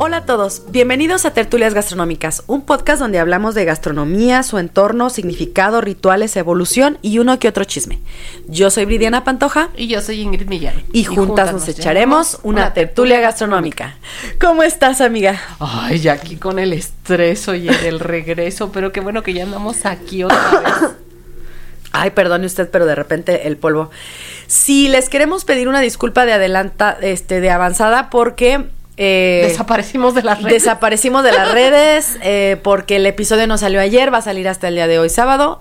Hola a todos, bienvenidos a Tertulias Gastronómicas, un podcast donde hablamos de gastronomía, su entorno, significado, rituales, evolución y uno que otro chisme. Yo soy Bridiana Pantoja. Y yo soy Ingrid Millán. Y, juntas, nos, echaremos una, tertulia gastronómica. ¿Cómo estás, amiga? Ay, ya aquí con el estrés, oye, del regreso, pero qué bueno que ya andamos aquí otra vez. Ay, perdone usted, pero de repente el polvo. Sí, les queremos pedir una disculpa de adelanta, este, de avanzada, porque eh, desaparecimos de las redes. Desaparecimos de las redes eh, porque el episodio no salió ayer, va a salir hasta el día de hoy sábado.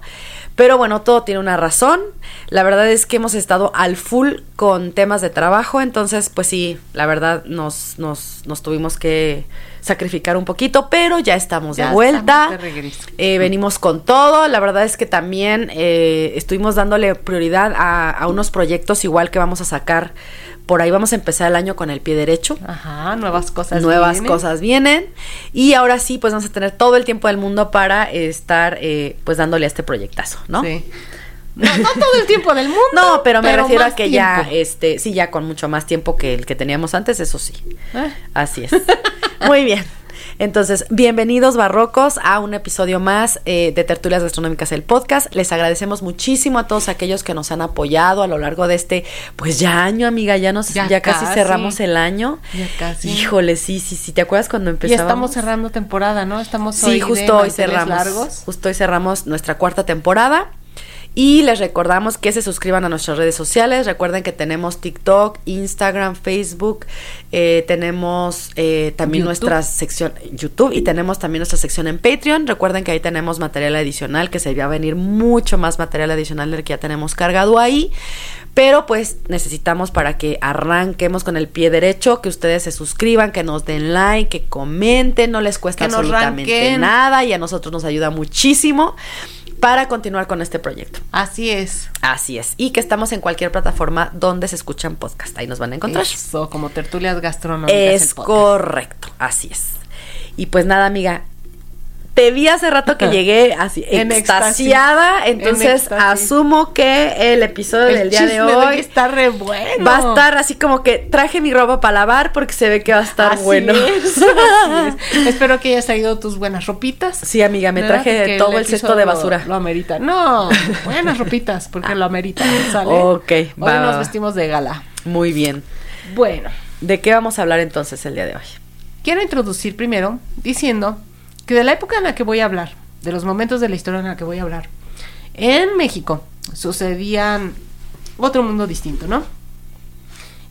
Pero bueno, todo tiene una razón. La verdad es que hemos estado al full con temas de trabajo, entonces pues sí, la verdad nos, nos, nos tuvimos que sacrificar un poquito, pero ya estamos de vuelta. eh, venimos con todo. La verdad es que también eh, estuvimos dándole prioridad a, a unos proyectos igual que vamos a sacar por ahí vamos a empezar el año con el pie derecho. Ajá, nuevas cosas Nuevas cosas vienen. Y ahora sí, pues vamos a tener todo el tiempo del mundo para estar, eh, pues dándole a este proyectazo, ¿no? Sí. No, todo el tiempo del mundo. No, pero me refiero a que ya, este, sí, ya con mucho más tiempo que el que teníamos antes, eso sí. Eh. Así es. Muy bien. Entonces, bienvenidos barrocos a un episodio más eh, de Tertulias Gastronómicas, el podcast. Les agradecemos muchísimo a todos aquellos que nos han apoyado a lo largo de este, pues ya año, amiga, ya nos, ya, casi, cerramos el año. Ya casi. Híjole, sí, sí, sí. ¿Te acuerdas cuando empezamos? Ya estamos cerrando temporada, ¿no? Estamos Sí, justo hoy cerramos. Justo hoy cerramos nuestra cuarta temporada. Y les recordamos que se suscriban a nuestras redes sociales. Recuerden que tenemos TikTok, Instagram, Facebook, eh, tenemos eh, también nuestra sección YouTube y tenemos también nuestra sección en Patreon. Recuerden que ahí tenemos material adicional, que se va a venir mucho más material adicional del que ya tenemos cargado ahí. Pero pues necesitamos para que arranquemos con el pie derecho, que ustedes se suscriban, que nos den like, que comenten, no les cuesta absolutamente nada y a nosotros nos ayuda muchísimo para continuar con este proyecto. Así es. Así es. Y que estamos en cualquier plataforma donde se escuchan podcast. Ahí nos van a encontrar. Eso, como tertulias gastronómicas. Es correcto, así es. Y pues nada, amiga, te vi hace rato que llegué así extasiada, entonces asumo que el episodio del día de hoy está re bueno. Va a estar así como que traje mi ropa para lavar porque se ve que va a estar bueno. Espero que hayas traído tus buenas ropitas. Sí, amiga, me traje todo el, cesto de basura. Lo, amerita. No, buenas ropitas porque lo amerita, ¿sale? Ok, hoy nos vestimos de gala. Muy bien. Bueno, ¿de qué vamos a hablar entonces el día de hoy? Quiero introducir primero diciendo que de la época en la que voy a hablar, de los momentos de la historia en la que voy a hablar, en México sucedían otro mundo distinto, ¿no?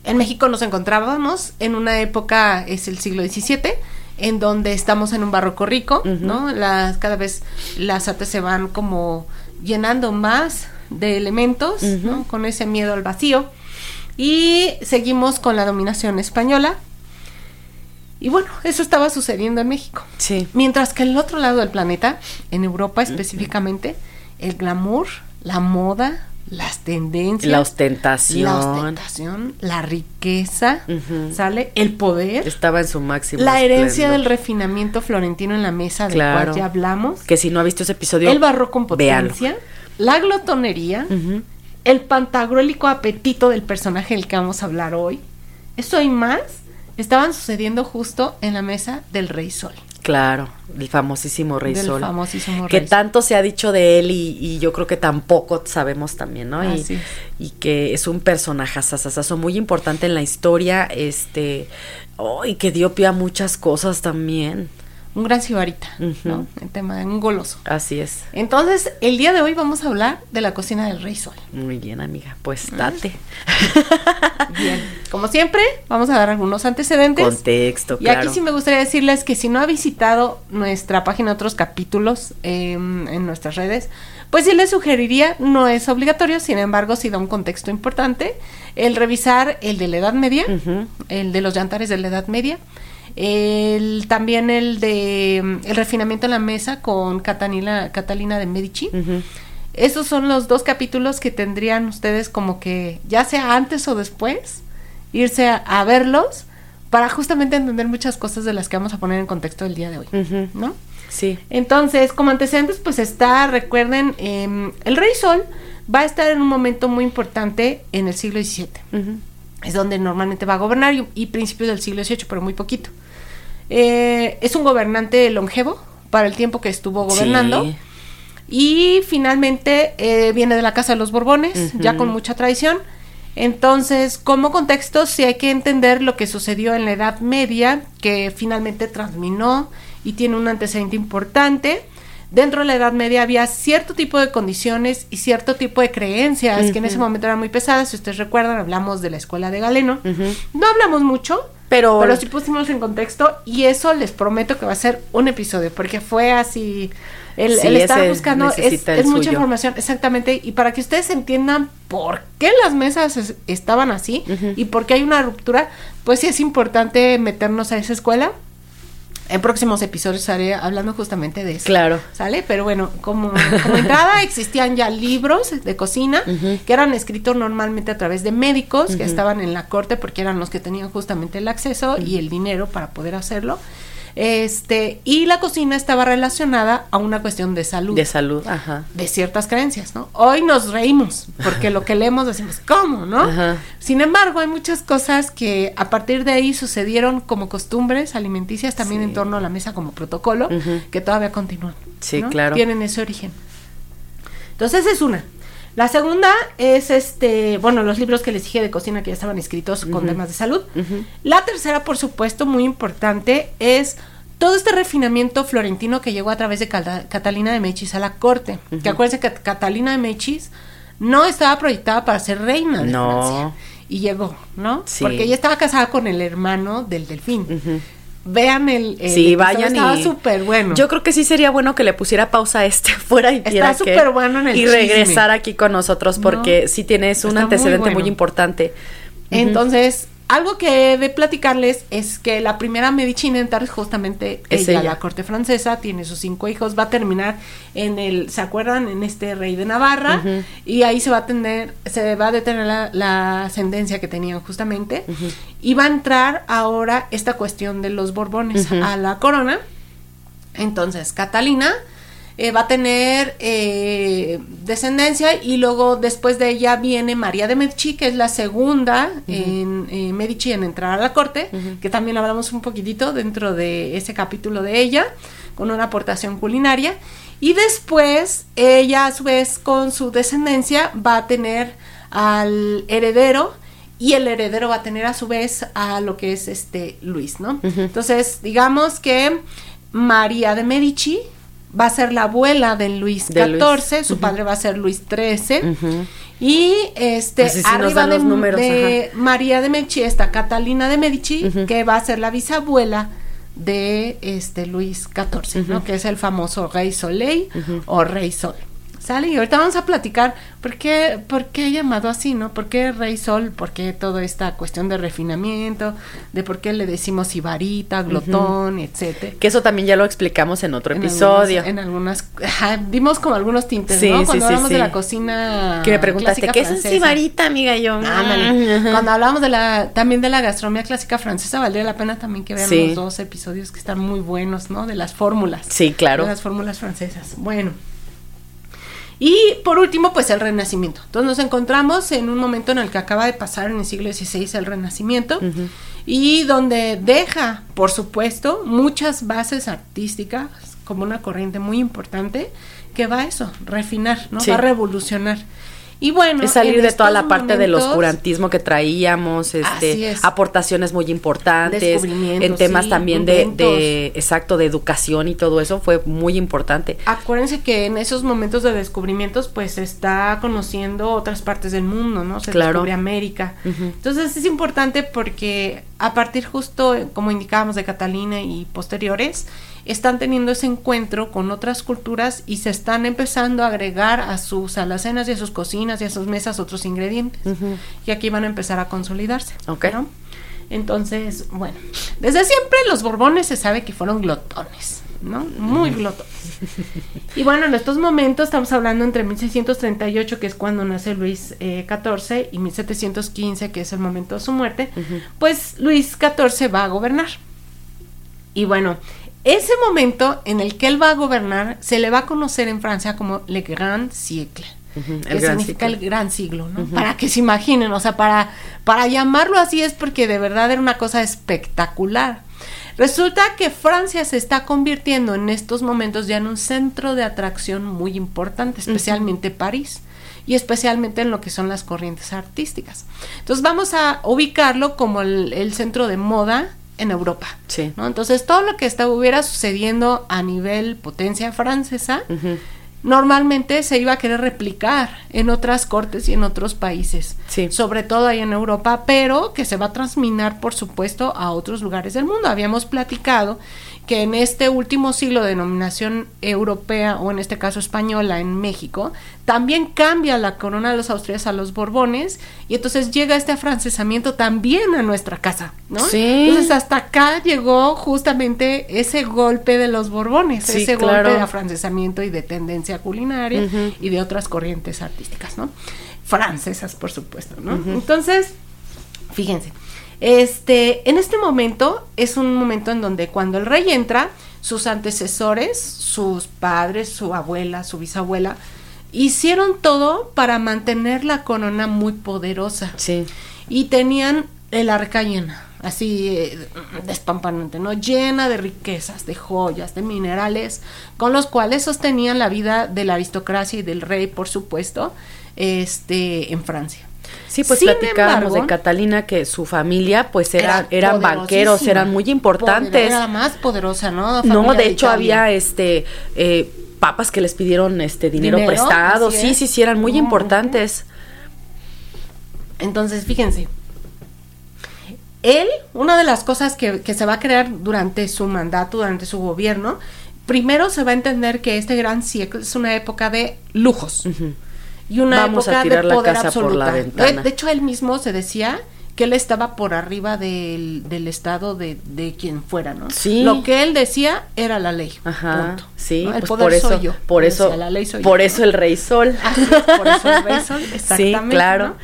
En México nos encontrábamos en una época, es el siglo XVII, en donde estamos en un barroco rico, ¿no? Las, cada vez las artes se van como llenando más de elementos, ¿no? Con ese miedo al vacío. Y seguimos con la dominación española, y bueno, eso estaba sucediendo en México. Sí. Mientras que en el otro lado del planeta, en Europa específicamente, el glamour, la moda, las tendencias, la ostentación, la ostentación, la riqueza, sale el poder, estaba en su máximo. La herencia del refinamiento florentino en la mesa del cual ya hablamos. Que si no ha visto ese episodio, el barroco en potencia, la glotonería, el pantagruélico apetito del personaje del que vamos a hablar hoy. Eso y más estaban sucediendo justo en la mesa del Rey Sol. Claro, el famosísimo Rey del Sol. famosísimo que tanto se ha dicho de él y, yo creo que tampoco sabemos también, ¿no? Y, y, que es un personaje asasasazo muy importante en la historia, este, oh, y que dio pie a muchas cosas también. Un gran sibarita, ¿no? El tema de un goloso. Así es. Entonces, el día de hoy vamos a hablar de la cocina del Rey Sol. Muy bien, amiga. Pues date. Bien. Como siempre, vamos a dar algunos antecedentes. Contexto, Y aquí sí me gustaría decirles que si no ha visitado nuestra página, otros capítulos em, en nuestras redes, pues sí les sugeriría, no es obligatorio, sin embargo, sí da un contexto importante, el revisar el de la Edad Media, el de los llantares de la Edad Media, el, también el de el refinamiento en la mesa con Catalina, Catalina de Medici. Esos son los dos capítulos que tendrían ustedes como que, ya sea antes o después, irse a, verlos para justamente entender muchas cosas de las que vamos a poner en contexto el día de hoy, ¿no? Sí. Entonces, como antecedentes, pues está, recuerden, em, el Rey Sol va a estar en un momento muy importante en el siglo XVII. Es donde normalmente va a gobernar y, principios del siglo XVIII, pero muy poquito. Eh, es un gobernante longevo para el tiempo que estuvo gobernando. Y finalmente eh, viene de la Casa de los Borbones, ya con mucha tradición. Entonces, como contexto, sí hay que entender lo que sucedió en la Edad Media, que finalmente transminó y tiene un antecedente importante. Dentro de la Edad Media había cierto tipo de condiciones y cierto tipo de creencias que en ese momento eran muy pesadas. Si ustedes recuerdan, hablamos de la escuela de Galeno. No hablamos mucho, pero, pero sí pusimos en contexto y eso les prometo que va a ser un episodio, porque fue así, el, estar buscando es, mucha información, exactamente, y para que ustedes entiendan por qué las mesas estaban así y por qué hay una ruptura, pues sí es importante meternos a esa escuela en próximos episodios estaré hablando justamente de eso. Claro. ¿Sale? Pero bueno, como, como entrada existían ya libros de cocina que eran escritos normalmente a través de médicos que estaban en la corte porque eran los que tenían justamente el acceso y el dinero para poder hacerlo. Este, y la cocina estaba relacionada a una cuestión de salud. De salud, ajá. De ciertas creencias, ¿no? Hoy nos reímos, porque lo que leemos decimos, ¿cómo, no? Ajá. Sin embargo, hay muchas cosas que a partir de ahí sucedieron como costumbres alimenticias, también en torno a la mesa como protocolo, que todavía continúan. Sí, claro. Tienen ese origen. Entonces, es una. La segunda es este, bueno, los libros que les dije de cocina que ya estaban escritos con temas de salud. La tercera, por supuesto, muy importante, es todo este refinamiento florentino que llegó a través de Catalina de Mechis a la corte. Que acuérdense que Catalina de Mechis no estaba proyectada para ser reina de Francia. Y llegó, ¿no? Porque ella estaba casada con el hermano del delfín vean el, sí, vayan estaba súper bueno. Yo creo que sí sería bueno que le pusiera pausa a este fuera y Está súper bueno en el y regresar aquí con nosotros porque sí tienes un antecedente muy, importante. Entonces, algo que de platicarles es que la primera medicina en entrar justamente es ella, la corte francesa, tiene sus cinco hijos, va a terminar en el, ¿se acuerdan? En este rey de Navarra, y ahí se va a tener, se va a detener la, ascendencia que tenían justamente, y va a entrar ahora esta cuestión de los Borbones a la corona. Entonces, Catalina eh, va a tener eh, descendencia y luego después de ella viene María de Medici, que es la segunda en eh, Medici en entrar a la corte, que también hablamos un poquitito dentro de ese capítulo de ella, con una aportación culinaria. Y después ella a su vez con su descendencia va a tener al heredero y el heredero va a tener a su vez a lo que es este Luis, ¿no? Entonces, digamos que María de Medici va a ser la abuela de Luis XIV, su padre va a ser Luis XIII. Y este arriba de, números, María de Medici está Catalina de Medici, que va a ser la bisabuela de este Luis XIV, ¿no? Que es el famoso Rey Soleil o Rey Sol. ¿Sale? Y ahorita vamos a platicar por qué, por qué llamado así, ¿no? ¿Por qué Rey Sol? ¿Por qué toda esta cuestión de refinamiento? ¿De por qué le decimos ibarita, glotón, etcétera? Que eso también ya lo explicamos en otro episodio. en algunas, dimos como algunos tintes, ¿no? Cuando hablamos de la cocina Que me preguntaste, ¿qué es un sibarita, amiga? Yo, mm. Cuando hablamos de la, también de la gastronomía clásica francesa, valdría la pena también que vean los dos episodios que están muy buenos, ¿no? De las fórmulas. Sí, claro. De las fórmulas francesas. Bueno. Y por último, pues el Renacimiento. Entonces nos encontramos en un momento en el que acaba de pasar en el siglo XVI el Renacimiento y donde deja, por supuesto, muchas bases artísticas como una corriente muy importante que va a eso, refinar, ¿no? Va a revolucionar. Y bueno, es salir de toda la parte del oscurantismo que traíamos, este, aportaciones muy importantes, en temas también de, de, exacto, de educación y todo eso fue muy importante. Acuérdense que en esos momentos de descubrimientos, pues se está conociendo otras partes del mundo, ¿no? Se claro. descubre América. Entonces es importante porque a partir justo, como indicábamos, de Catalina y posteriores, están teniendo ese encuentro con otras culturas y se están empezando a agregar a sus alacenas y a sus cocinas y a sus mesas otros ingredientes. Y aquí van a empezar a consolidarse. Ok. Entonces, bueno, desde siempre los Borbones se sabe que fueron glotones. ¿no? Muy glotones. Y bueno, en estos momentos estamos hablando entre 1638, que es cuando nace Luis XIV, eh, y 1715, que es el momento de su muerte, pues Luis XIV va a gobernar. Y bueno, ese momento en el que él va a gobernar se le va a conocer en Francia como Le Grand Siècle. que significa el gran siglo, ¿no? Para que se imaginen, o sea, para, para llamarlo así es porque de verdad era una cosa espectacular. Resulta que Francia se está convirtiendo en estos momentos ya en un centro de atracción muy importante, especialmente París y especialmente en lo que son las corrientes artísticas. Entonces vamos a ubicarlo como el centro de moda en Europa. Sí. ¿no? Entonces, todo lo que estuviera sucediendo a nivel potencia francesa, normalmente se iba a querer replicar en otras cortes y en otros países, sí. sobre todo ahí en Europa, pero que se va a transminar, por supuesto, a otros lugares del mundo. Habíamos platicado que en este último siglo de denominación europea o en este caso española en México, también cambia la corona de los austrias a los borbones y entonces llega este afrancesamiento también a nuestra casa, ¿no? Sí. Entonces hasta acá llegó justamente ese golpe de los borbones, ese golpe de afrancesamiento y de tendencia culinaria y de otras corrientes artísticas, ¿no? Francesas, por supuesto, ¿no? Entonces, fíjense, este, en este momento es un momento en donde cuando el rey entra, sus antecesores, sus padres, su abuela, su bisabuela, hicieron todo para mantener la corona muy poderosa. Sí. Y tenían el arca llena, así eh, despampanante, ¿no? Llena de riquezas, de joyas, de minerales, con los cuales sostenían la vida de la aristocracia y del rey, por supuesto, este, en Francia. Sí, pues platicábamos de Catalina que su familia pues era, eran banqueros, eran muy importantes. Era la más poderosa, ¿no? no, de hecho había este eh, papas que les pidieron este dinero, prestado. Sí, sí, sí, eran muy importantes. Entonces, fíjense. Él, una de las cosas que, se va a crear durante su mandato, durante su gobierno, primero se va a entender que este gran siglo es una época de lujos y una Vamos época a tirar de poder la casa absoluta. Por la ventana. De, hecho, él mismo se decía que él estaba por arriba del, del estado de, de, quien fuera, ¿no? Sí. Lo que él decía era la ley. Ajá. Punto. Sí, El pues poder por eso, soy yo. por eso, Decía, la ley soy por yo, eso ¿no? el rey sol. Así es, por eso el rey sol, exactamente. Sí, claro. ¿no?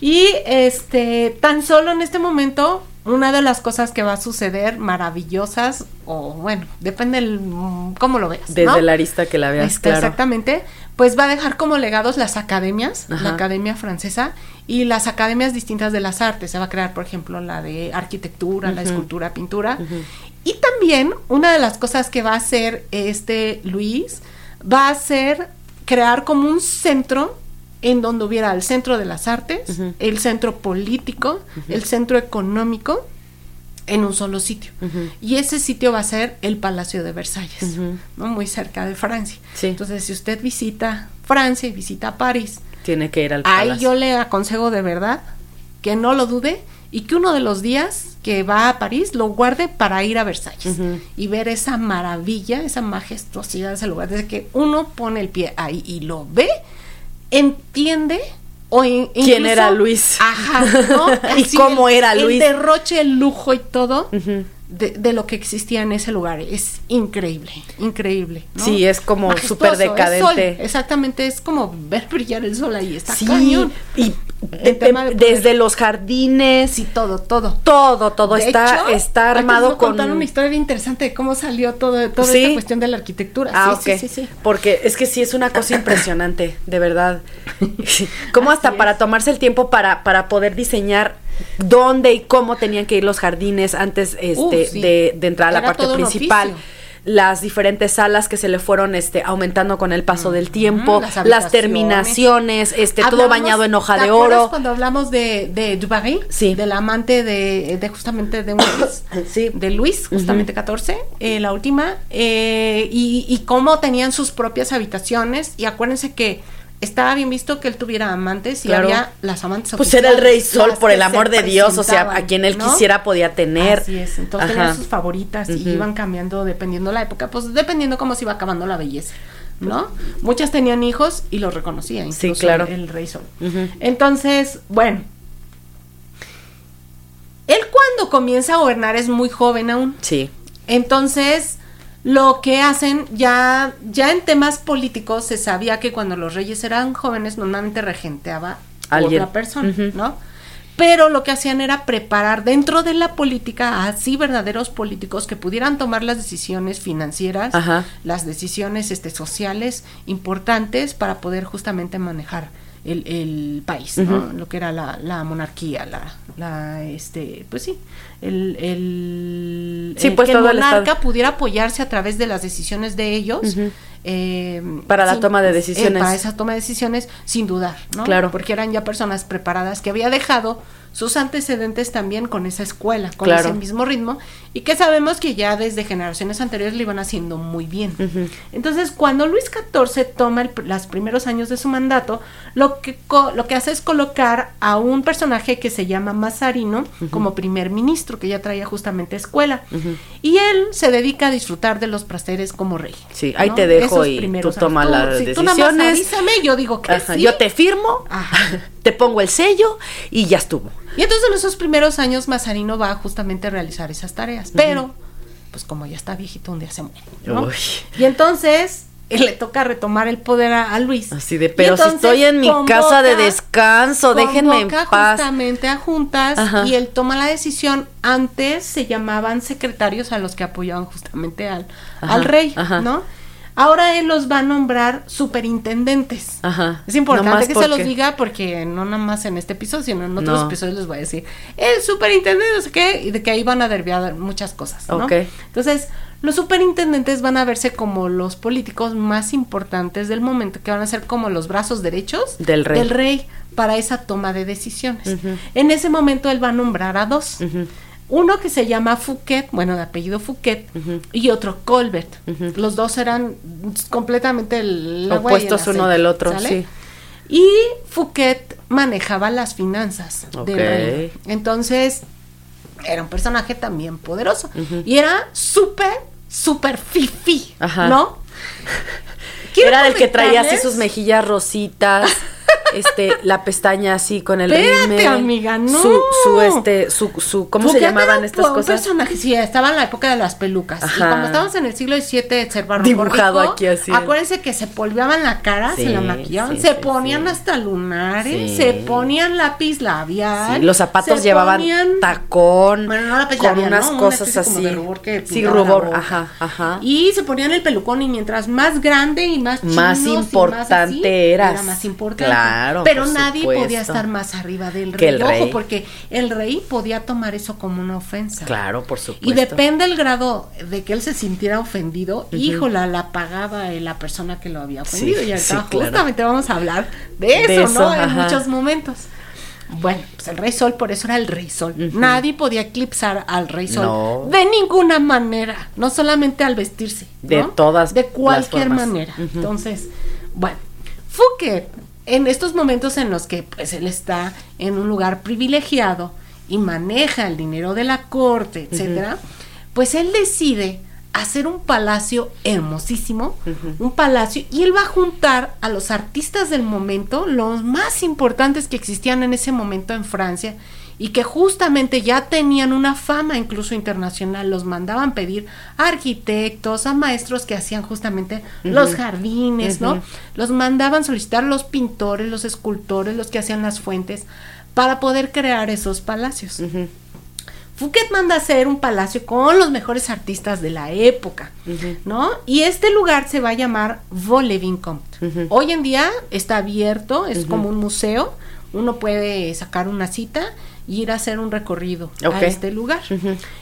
Y este, tan solo en este momento, una de las cosas que va a suceder maravillosas, o bueno, depende el, mm, cómo lo veas. Desde ¿no? la arista que la veas, Este, claro. Exactamente, pues va a dejar como legados las academias, Ajá. la academia francesa y las academias distintas de las artes. Se va a crear, por ejemplo, la de arquitectura, la escultura, pintura. Y también una de las cosas que va a hacer este Luis va a ser crear como un centro en donde hubiera el centro de las artes, el centro político, el centro económico en un solo sitio. Y ese sitio va a ser el Palacio de Versalles, muy cerca de Francia. Sí. Entonces, si usted visita Francia y visita París, Tiene que ir al ahí palacio. yo le aconsejo de verdad que no lo dude y que uno de los días que va a París lo guarde para ir a Versalles y ver esa maravilla, esa majestuosidad de ese lugar. Desde que uno pone el pie ahí y lo ve, entiende o in- ¿Quién incluso- era Luis? Ajá, ¿no? ¿Y Así cómo el- era Luis? El derroche, el lujo y todo Ujú. De, de lo que existía en ese lugar. Es increíble, increíble. ¿no? Sí, es como súper es sol, decadente. exactamente, es como ver brillar el sol ahí. Está Sí, cañón. y de desde los jardines, Sí, todo, todo. todo, todo está, hecho, está armado con... contar una historia bien interesante de cómo salió todo, toda ¿Sí? esta cuestión de la arquitectura. Ah, sí, ok. sí. Porque es que sí es una cosa impresionante, de verdad. Como hasta es. para tomarse el tiempo para, para poder diseñar dónde y cómo tenían que ir los jardines antes este, Uh, sí. de, de entrar a la parte principal. las diferentes salas que se le fueron este aumentando con el paso del tiempo, las, terminaciones, este todo bañado en hoja de oro. cuando hablamos de, de Dubarry? Sí. Del amante de, de justamente de sí. de Luis, justamente 14, eh, la última, eh, y, y cómo tenían sus propias habitaciones. Y acuérdense que estaba bien visto que él tuviera amantes y había las amantes Pues era el rey sol, por el amor de Dios, o sea, a quien él quisiera podía tener. Así es, entonces tenían sus favoritas y iban cambiando dependiendo la época, pues dependiendo cómo se iba acabando la belleza. ¿No? Muchas tenían hijos y los reconocía, sí, claro. el, rey sol. Entonces, bueno, él cuando comienza a gobernar es muy joven aún. Sí. Entonces, lo que hacen ya, ya en temas políticos se sabía que cuando los reyes eran jóvenes normalmente regenteaba a otra persona, ¿no? Pero lo que hacían era preparar dentro de la política así verdaderos políticos que pudieran tomar las decisiones financieras, las decisiones este, sociales importantes para poder justamente manejar el, el país, ¿no? Lo que era la, la monarquía, la, la, este, pues sí, el, el, sí, pues que el monarca pudiera apoyarse a través de las decisiones de ellos. Eh, para la toma de decisiones. para esa toma de decisiones, sin dudar, ¿no? Claro. Porque eran ya personas preparadas que había dejado sus antecedentes también con esa escuela, con ese mismo ritmo, y que sabemos que ya desde generaciones anteriores lo iban haciendo muy bien. Entonces, cuando Luis XIV toma los primeros años de su mandato, lo que, lo que hace es colocar a un personaje que se llama Mazarino como primer ministro, que ya traía justamente escuela, y él se dedica a disfrutar de los placeres como rey. Sí, ahí te dejo y tú tomas las decisiones. avísame, yo digo que sí. Yo te firmo, te pongo el sello y ya estuvo. Y entonces en esos primeros años Mazarino va justamente a realizar esas tareas, pero pues como ya está viejito un día se muere. Y entonces él le toca retomar el poder a, Luis. Así de, pero si estoy en mi casa de descanso, déjenme en paz. justamente a juntas y él toma la decisión. Antes se llamaban secretarios a los que apoyaban justamente al, al rey, ¿no? Ahora él los va a nombrar superintendentes. Ajá. Es importante que se los diga porque no nada más en este episodio, sino en otros episodios les voy a decir, el superintendente, no sé qué, y de que ahí van a derviar muchas cosas, ¿no? Entonces, los superintendentes van a verse como los políticos más importantes del momento, que van a ser como los brazos derechos del rey, del rey para esa toma de decisiones. En ese momento él va a nombrar a dos. Uno que se llama Fouquet, bueno, de apellido Fouquet, y otro Colbert. Los dos eran completamente el, opuestos uno del otro, sí. Y Fouquet manejaba las finanzas del rey. Entonces, era un personaje también poderoso. Y era súper, súper fifi, ¿no? Era el que traía así sus mejillas rositas. Este, la pestaña así con el Espérate, amiga, no. Su, su, este, su, su ¿cómo se llamaban estas cosas? personaje, sí, estaba en la época de las pelucas. Y como estábamos en el siglo XVII, ser Dibujado aquí así. Acuérdense que se polveaban la cara, se la maquillaban, se ponían hasta lunares, se ponían lápiz labial. los zapatos llevaban tacón. Bueno, no lápiz con unas cosas así. sí, rubor, ajá, ajá. Y se ponían el pelucón y mientras más grande y más más importante eras. Era más importante. Claro. Pero nadie podía estar más arriba del rey. Ojo, porque el rey podía tomar eso como una ofensa. Claro, por supuesto. Y depende el grado de que él se sintiera ofendido, híjola, la pagaba la persona que lo había ofendido. y justamente vamos a hablar de eso, ¿no? En muchos momentos. Bueno, pues el Rey Sol, por eso era el Rey Sol. Nadie podía eclipsar al Rey Sol de ninguna manera, no solamente al vestirse. De todas. De cualquier manera. Entonces, bueno, Fouquet en estos momentos en los que pues él está en un lugar privilegiado y maneja el dinero de la corte, etcétera, pues él decide hacer un palacio hermosísimo, un palacio, y él va a juntar a los artistas del momento, los más importantes que existían en ese momento en Francia, y que justamente ya tenían una fama incluso internacional, los mandaban pedir a arquitectos, a maestros que hacían justamente los jardines, ¿no? Los mandaban solicitar los pintores, los escultores, los que hacían las fuentes, para poder crear esos palacios. Fouquet manda hacer un palacio con los mejores artistas de la época, ¿no? Y este lugar se va a llamar Vaux-le-Vicomte. Hoy en día está abierto, es como un museo, uno puede sacar una cita y ir a hacer un recorrido a este lugar.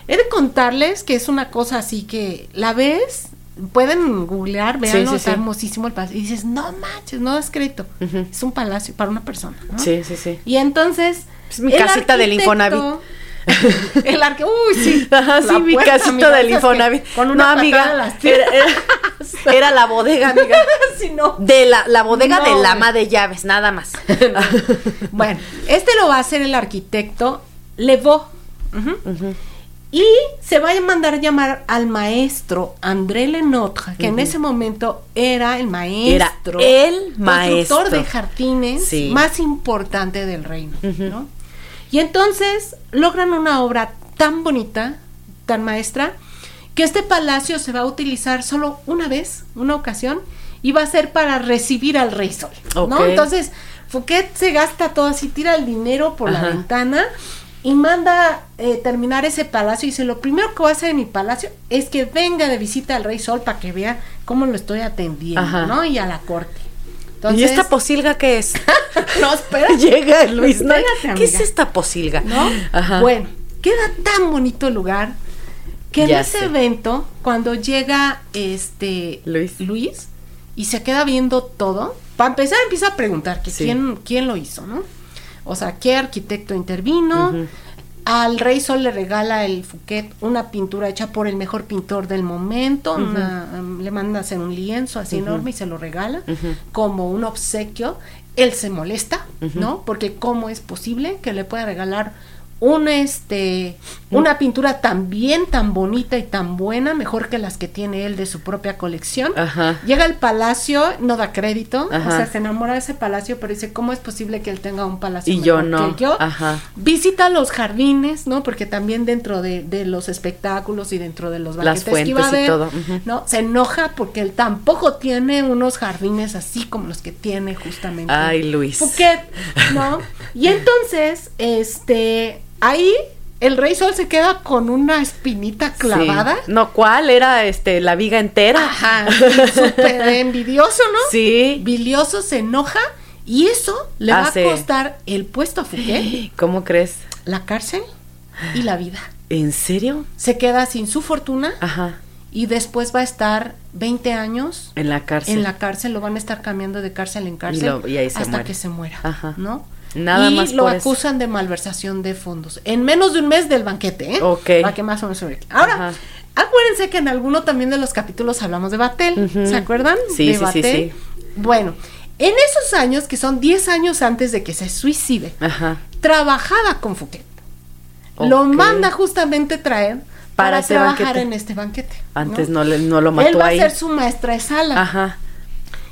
He de contarles que es una cosa así que la ves pueden googlear, veanlo, está hermosísimo el palacio. Y dices, no manches, no es crédito. Es un palacio para una persona. ¿no? Sí, sí, sí. Y entonces. Es mi casita del Infonavit. el arque, uy, sí. Ajá, sí, mi casita del Infonavit. Con una no, amiga. Era, era, era, la bodega, amiga. sí, no. De la, la bodega no, del ama de llaves, nada más. bueno, este lo va a hacer el arquitecto. Uh -huh. Uh -huh. Y se va a mandar a llamar al maestro André Lenotre, que uh -huh. en ese momento era el maestro. Era el maestro. Constructor de jardines sí. más importante del reino. ¿no? Y entonces logran una obra tan bonita, tan maestra, que este palacio se va a utilizar solo una vez, una ocasión, y va a ser para recibir al rey sol, ¿no? Entonces, Fouquet se gasta todo así, tira el dinero por Ajá. la ventana y manda eh, terminar ese palacio y dice, lo primero que voy a hacer en mi palacio es que venga de visita al rey sol para que vea cómo lo estoy atendiendo, Ajá. ¿no? Y a la corte. Entonces, ¿Y esta posilga qué es? no, espera. Llega Luis. ¿no? ¿Qué es esta posilga? ¿No? Ajá. Bueno, queda tan bonito el lugar que en ese sé. evento, cuando llega este Luis. Luis y se queda viendo todo, para empezar empieza a preguntar que sí. quién, quién lo hizo, ¿no? O sea, qué arquitecto intervino. Uh -huh. Al Rey Sol le regala el Fouquet una pintura hecha por el mejor pintor del momento. Uh -huh. una, um, le manda hacer un lienzo así uh -huh. enorme y se lo regala como un obsequio. Él se molesta, ¿no? Porque cómo es posible que le pueda regalar un este una pintura también tan bonita y tan buena, mejor que las que tiene él de su propia colección. Ajá. Llega al palacio, no da crédito, Ajá. o sea, se enamora de ese palacio, pero dice, ¿cómo es posible que él tenga un palacio y yo no? que yo? Ajá. Visita los jardines, ¿no? Porque también dentro de, de los espectáculos y dentro de los banquetes Las fuentes que iba a ver, y todo. Uh -huh. ¿no? Se enoja porque él tampoco tiene unos jardines así como los que tiene justamente. Ay, Luis. Phuket, ¿no? y entonces, este ahí el rey sol se queda con una espinita clavada. Sí. No, ¿cuál? Era este la viga entera. Ajá. Súper envidioso, ¿no? Sí. Bilioso se enoja y eso le va a costar el puesto a Fouquet. ¿Cómo crees? La cárcel y la vida. ¿En serio? Se queda sin su fortuna. Ajá. Y después va a estar 20 años en la cárcel. En la cárcel lo van a estar cambiando de cárcel en cárcel y, lo, y hasta muere. que se muera, Ajá. ¿no? Nada y más lo por acusan eso. de malversación de fondos. En menos de un mes del banquete, ¿eh? Ok. Para que más o menos sobre. Ahora, Ajá. acuérdense que en alguno también de los capítulos hablamos de Batel. Uh -huh. ¿Se acuerdan? Sí, de sí, Batel. sí, sí. Bueno, en esos años, que son 10 años antes de que se suicide, Ajá. trabajaba con Fouquet. Okay. Lo manda justamente traer para, para trabajar banquete. en este banquete. Antes no, no, no lo mató Él va ahí. a ser su maestra de sala. Ajá.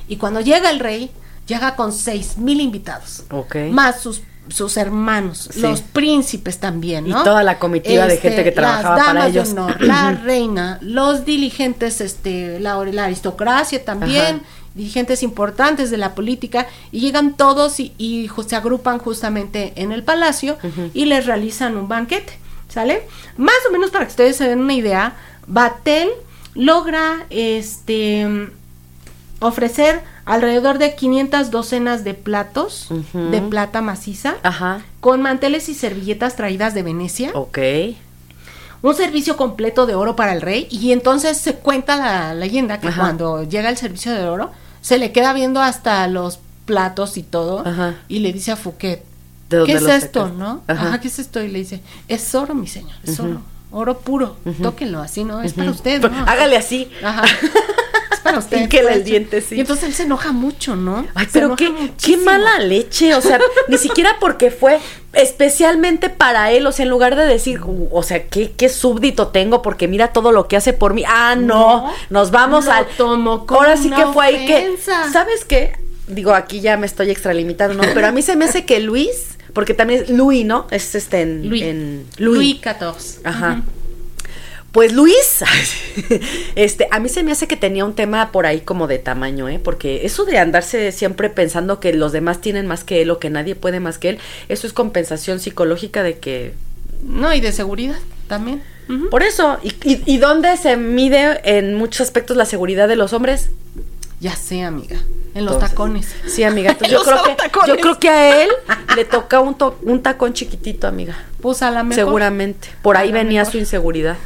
Y cuando llega el rey, llega con seis mil invitados. Ok. Más sus sus hermanos, sí. los príncipes también, ¿no? Y toda la comitiva este, de gente que trabajaba las damas para ellos. Honor, la reina, los diligentes, este, la, la aristocracia también, Ajá. dirigentes importantes de la política, y llegan todos y, y se agrupan justamente en el palacio uh -huh. y les realizan un banquete, ¿sale? Más o menos para que ustedes se den una idea, Batel logra este ofrecer alrededor de 500 docenas de platos uh -huh. de plata maciza Ajá. con manteles y servilletas traídas de Venecia. Ok. Un servicio completo de oro para el rey y entonces se cuenta la leyenda que Ajá. cuando llega el servicio de oro se le queda viendo hasta los platos y todo Ajá. y le dice a Fouquet, ¿qué es esto, no? Ajá. ¿qué es esto? Y le dice, es oro, mi señor, es uh -huh. oro, oro puro, tóquenlo así, ¿no? Es para usted, ¿no? Hágale así. Ajá. para usted. que el diente, sí. Y entonces él se enoja mucho, ¿no? Ay, pero qué, qué mala leche, o sea, ni siquiera porque fue especialmente para él, o sea, en lugar de decir, o sea, qué, qué súbdito tengo porque mira todo lo que hace por mí. Ah, no, no nos vamos al tomo Ahora sí que fue ahí que ¿Sabes qué? Digo, aquí ya me estoy extralimitando, ¿no? Pero a mí se me hace que Luis, porque también es Luis, ¿no? Es este en Luis, en XIV. Ajá. Uh -huh. Pues Luis, este, a mí se me hace que tenía un tema por ahí como de tamaño, ¿eh? Porque eso de andarse siempre pensando que los demás tienen más que él o que nadie puede más que él, eso es compensación psicológica de que... No, y de seguridad también. Uh -huh. Por eso, ¿Y, y, ¿y dónde se mide en muchos aspectos la seguridad de los hombres? Ya sé, amiga. En los Entonces, tacones. Sí, amiga. yo, creo que, yo creo que a él le toca un, to un tacón chiquitito, amiga. Pues a la mejor. Seguramente. Por ahí venía mejor. su inseguridad.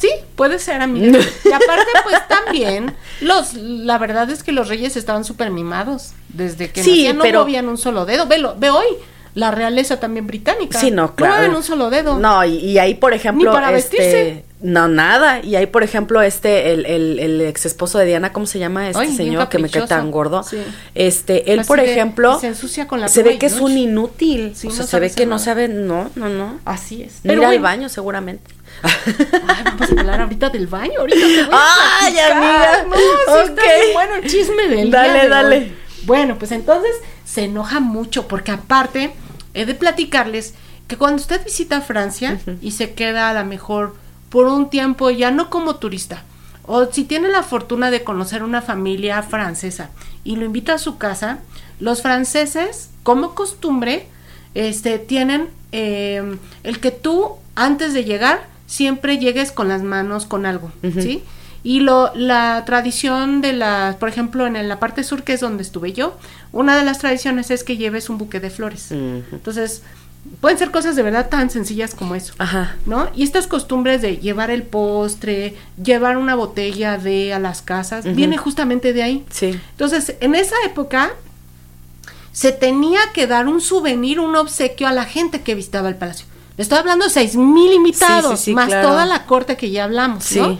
Sí, puede ser, amiga. Y aparte, pues también, los, la verdad es que los reyes estaban súper mimados. Desde que sí, no movían un solo dedo. Velo, ve hoy la realeza también británica. Sí, no, claro. No un solo dedo. No, y, ahí, por ejemplo, Ni para este, vestirse. No, nada. Y ahí, por ejemplo, este, el, el, el ex esposo de Diana, ¿cómo se llama este señor que me queda tan gordo? Sí. Este, él, por ejemplo, se ensucia con la se ve que es un inútil. o sea, se ve que nada. no sabe, no, no, no. Así es. Pero ir al baño, seguramente. Ay, vamos a hablar ahorita del baño, ahorita te voy a Ay, amiga. No, sí está Ok. bien bueno el chisme del Dale, día de dale. hoy. Bueno, pues entonces se enoja mucho porque aparte he de platicarles que cuando usted visita Francia y se queda a lo mejor por un tiempo ya no como turista, o si tiene la fortuna de conocer una familia francesa y lo invita a su casa, los franceses, como costumbre, este, tienen eh, el que tú antes de llegar siempre llegues con las manos con algo, ¿sí? Y lo, la tradición de la, por ejemplo, en la parte sur, que es donde estuve yo, una de las tradiciones es que lleves un buque de flores. Entonces, pueden ser cosas de verdad tan sencillas como eso. Ajá. ¿No? Y estas costumbres de llevar el postre, llevar una botella de a las casas, viene justamente de ahí. Sí. Entonces, en esa época se tenía que dar un souvenir, un obsequio a la gente que visitaba el palacio. Le estoy hablando de seis mil invitados, Sí, sí, sí, más claro. toda la corte que ya hablamos, Sí. ¿no?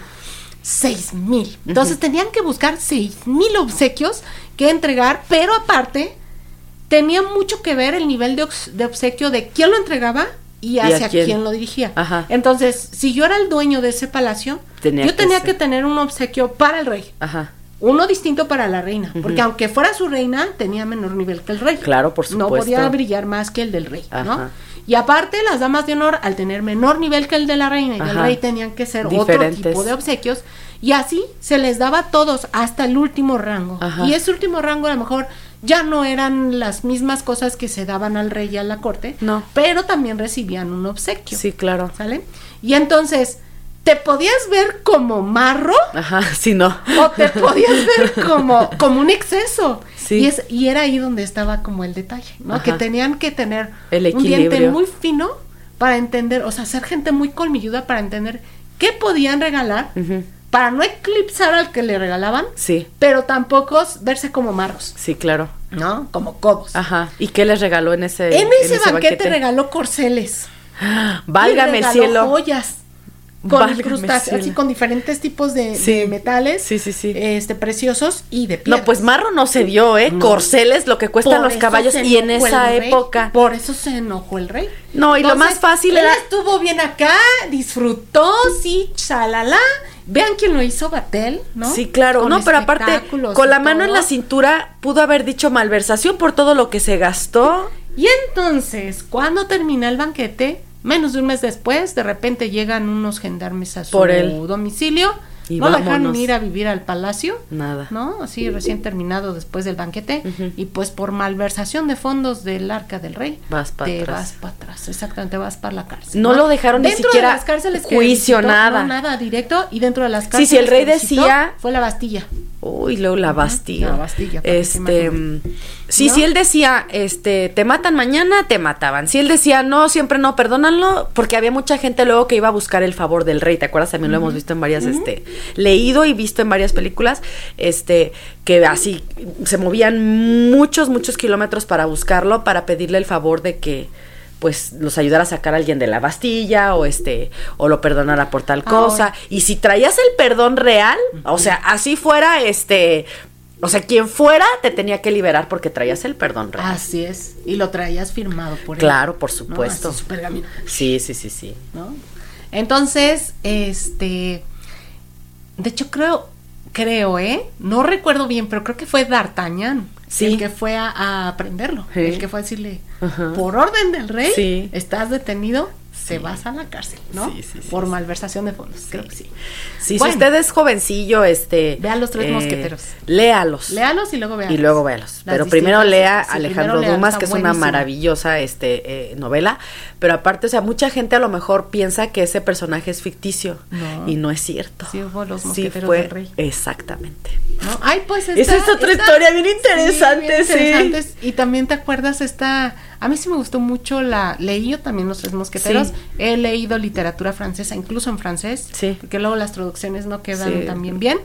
Seis mil. Entonces tenían que buscar seis mil obsequios que entregar, pero aparte tenía mucho que ver el nivel de, de obsequio de quién lo entregaba y hacia quién. quién? lo dirigía. Ajá. Entonces, si yo era el dueño de ese palacio, Tenía yo que tenía que tener un obsequio para el rey. Ajá. Uno distinto para la reina, porque aunque fuera su reina, tenía menor nivel que el rey. Claro, por No supuesto. podía brillar más que el del rey, ¿no? Y aparte, las damas de honor, al tener menor nivel que el de la reina y del Ajá. rey, tenían que ser Diferentes. otro tipo de obsequios. Y así se les daba a todos hasta el último rango. Ajá. Y ese último rango a lo mejor ya no eran las mismas cosas que se daban al rey y a la corte, No. pero también recibían un obsequio. Sí, claro. ¿Sale? Y entonces, ¿te podías ver como marro? Ajá, sí, no. o te podías ver como, como un exceso. Sí. Y, es, y era ahí donde estaba como el detalle, ¿no? Ajá. Que tenían que tener El un diente muy fino para entender, o sea, ser gente muy colmilluda para entender qué podían regalar para no eclipsar al que le regalaban, Sí, pero tampoco verse como marros, sí, claro. ¿no? Como codos. Ajá. ¿Y qué les regaló en ese en ese, banquete, regaló corceles. Válgame el cielo. joyas. Con cielo. así con diferentes tipos de, Sí. de metales, Sí, sí, sí. este preciosos y de piedra. No, pues marro no se dio, ¿eh? No. Corceles, lo que cuestan los caballos. Y en esa época. Por eso se enojó el rey. No, y lo más fácil él era- estuvo bien acá, disfrutó, sí, chalala. Vean quién lo hizo, Batel, ¿no? Sí, claro. Con no, pero aparte, con la mano en la cintura, pudo haber dicho malversación por todo lo que se gastó. Y entonces, cuando termina el banquete, menos de un mes después, de repente llegan unos gendarmes a su Por él. domicilio. Y no lo dejaron vámonos. ir a vivir al palacio. Nada. ¿no? Así recién terminado después del banquete. Ujú. Y pues por malversación de fondos del arca del rey. Vas pa' te atrás. vas para atrás. Exactamente, vas para la cárcel. No lo dejaron ni dentro siquiera de las cárceles que juicio, visitó, nada. no, nada, directo. Y dentro de las Sí, cárceles si el rey que visitó, decía- Fue la Bastilla. Uy, luego la Bastilla. La Bastilla, Este, imaginen. sí, ¿No? si él decía, este, te matan mañana, te mataban. Si él decía, no, siempre no, perdónanlo, porque había mucha gente luego que iba a buscar el favor del rey, ¿te acuerdas? También lo hemos visto en varias, este, leído y visto en varias películas, este, que así se movían muchos, muchos kilómetros para buscarlo, para pedirle el favor de que pues los ayudara a sacar a alguien de la Bastilla o este o lo perdonara por tal cosa y si traías el perdón real o sea así fuera este o sea quien fuera te tenía que liberar porque traías el perdón real Así es. Y lo traías firmado por él. claro por ¿no? supuesto Así, su pergamino. sí sí sí sí ¿no? Entonces, este, de hecho creo, creo, ¿eh? No recuerdo bien, pero creo que fue D'Artagnan Sí. el que fue a, a aprenderlo, Sí. el que fue a decirle, Ajá. por orden del rey, Sí. estás detenido, Sí. te vas a la cárcel, ¿no? Sí, sí, sí, por malversación de fondos, creo que sí. Sí, Bueno. si usted es jovencillo, este... Vea Los Tres Mosqueteros. Léalos. Léalos y luego vean. Y luego véalos. Pero primero lea Alejandro primero Dumas, que es una maravillosa este, eh, novela. Pero aparte, o sea, mucha gente a lo mejor piensa que ese personaje es ficticio. No. Y no es cierto. Sí, fue Los Mosqueteros fue- del Rey. Exactamente. ¿no? Ay, pues esta, Esa es otra historia bien interesante, sí, Y también te acuerdas esta, a mí sí me gustó mucho la, leí yo también Los Tres Mosqueteros, he leído literatura francesa, incluso en francés, sí. porque luego las traducciones no quedan también bien.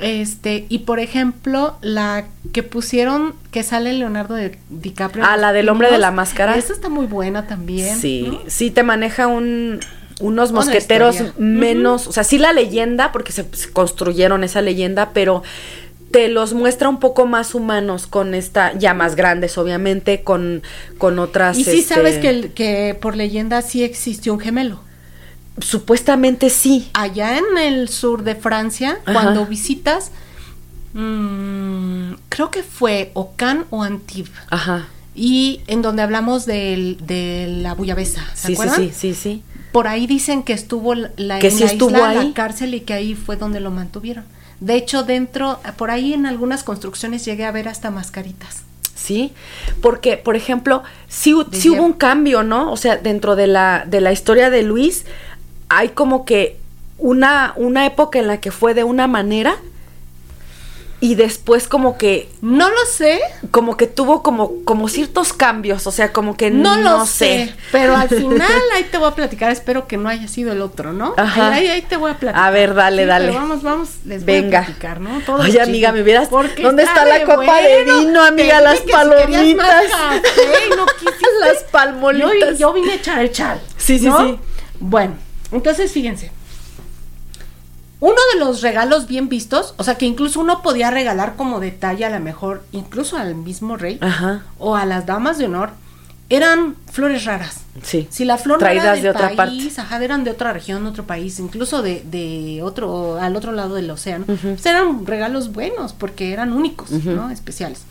Este, y por ejemplo, la que pusieron, que sale Leonardo de DiCaprio. Ah, la del hombre de la máscara. Esa está muy buena también. Sí, sí te maneja un unos mosqueteros menos, o sea, sí la leyenda, porque se, construyeron esa leyenda, pero te los muestra un poco más humanos con esta, ya más grandes, obviamente, con, con otras. Y sí sabes este que, que por leyenda sí existió un gemelo. Supuestamente sí. Allá en el sur de Francia, cuando visitas, mmm, creo que fue Ocan o Antibes. Ajá. Y en donde hablamos de, de la bullabesa, ¿se sí, acuerdan? Sí, sí, sí, sí por ahí dicen que estuvo la, que en la estuvo isla, ahí. la cárcel y que ahí fue donde lo mantuvieron. De hecho, dentro, por ahí en algunas construcciones llegué a ver hasta mascaritas. Sí, porque, por ejemplo, sí, sí hubo un cambio, ¿no? O sea, dentro de la, de la historia de Luis, hay como que una, una época en la que fue de una manera y después como que no lo sé. como que tuvo como como ciertos cambios o sea como que no, lo sé. pero al final ahí te voy a platicar espero que no haya sido el otro no Ajá. Ahí, ahí te voy a platicar. a ver dale dale. vamos vamos les voy Venga. a platicar no oye amiga me hubieras dónde está, la copa de vino amiga las palomitas. si no las palmolitas. Yo, yo, vine a echar el chal sí sí sí. Bueno entonces fíjense uno de los regalos bien vistos, o sea que incluso uno podía regalar como detalle a lo mejor, incluso al mismo rey o a las damas de honor, eran flores raras. Sí. Si la flor Traídas era de otra país, ajá, eran de otra región, otro país, incluso de, de otro, al otro lado del océano, pues eran regalos buenos porque eran únicos, ¿no? Especiales.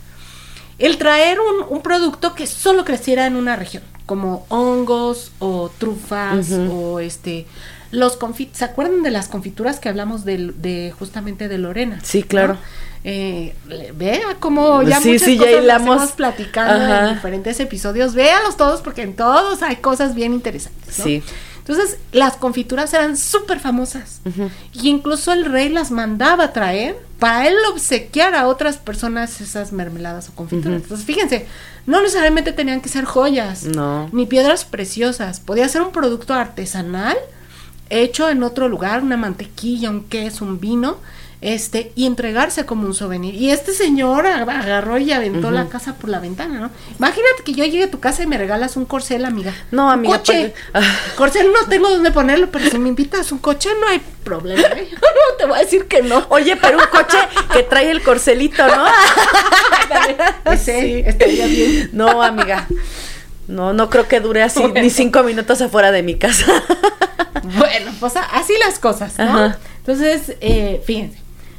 El traer un, un, producto que solo creciera en una región, como hongos o trufas o este los confit ¿se acuerdan de las confituras que hablamos de, de justamente de Lorena? Sí, claro. Eh, vea como ya sí, muchas sí, cosas ya las hemos platicando en diferentes episodios, véalos todos porque en todos hay cosas bien interesantes. ¿no? Sí. Entonces, las confituras eran súper famosas. Y incluso el rey las mandaba a traer para él obsequiar a otras personas esas mermeladas o confituras. Entonces, fíjense, no necesariamente tenían que ser joyas, no. ni piedras preciosas. Podía ser un producto artesanal hecho en otro lugar, una mantequilla, un queso, un vino, este, y entregarse como un souvenir. Y este señor agarró y aventó la casa por la ventana, ¿no? Imagínate que yo llegue a tu casa y me regalas un corcel, amiga. No, amiga. coche. Pues, corcel no tengo dónde ponerlo, pero si me invitas un coche no hay problema. ¿eh? no te voy a decir que no. Oye, pero un coche que trae el corcelito, ¿no? sí, estaría bien. No, amiga. No, no creo que dure así ni cinco minutos afuera de mi casa. bueno, pues así las cosas, ¿no? Entonces, eh, fíjense,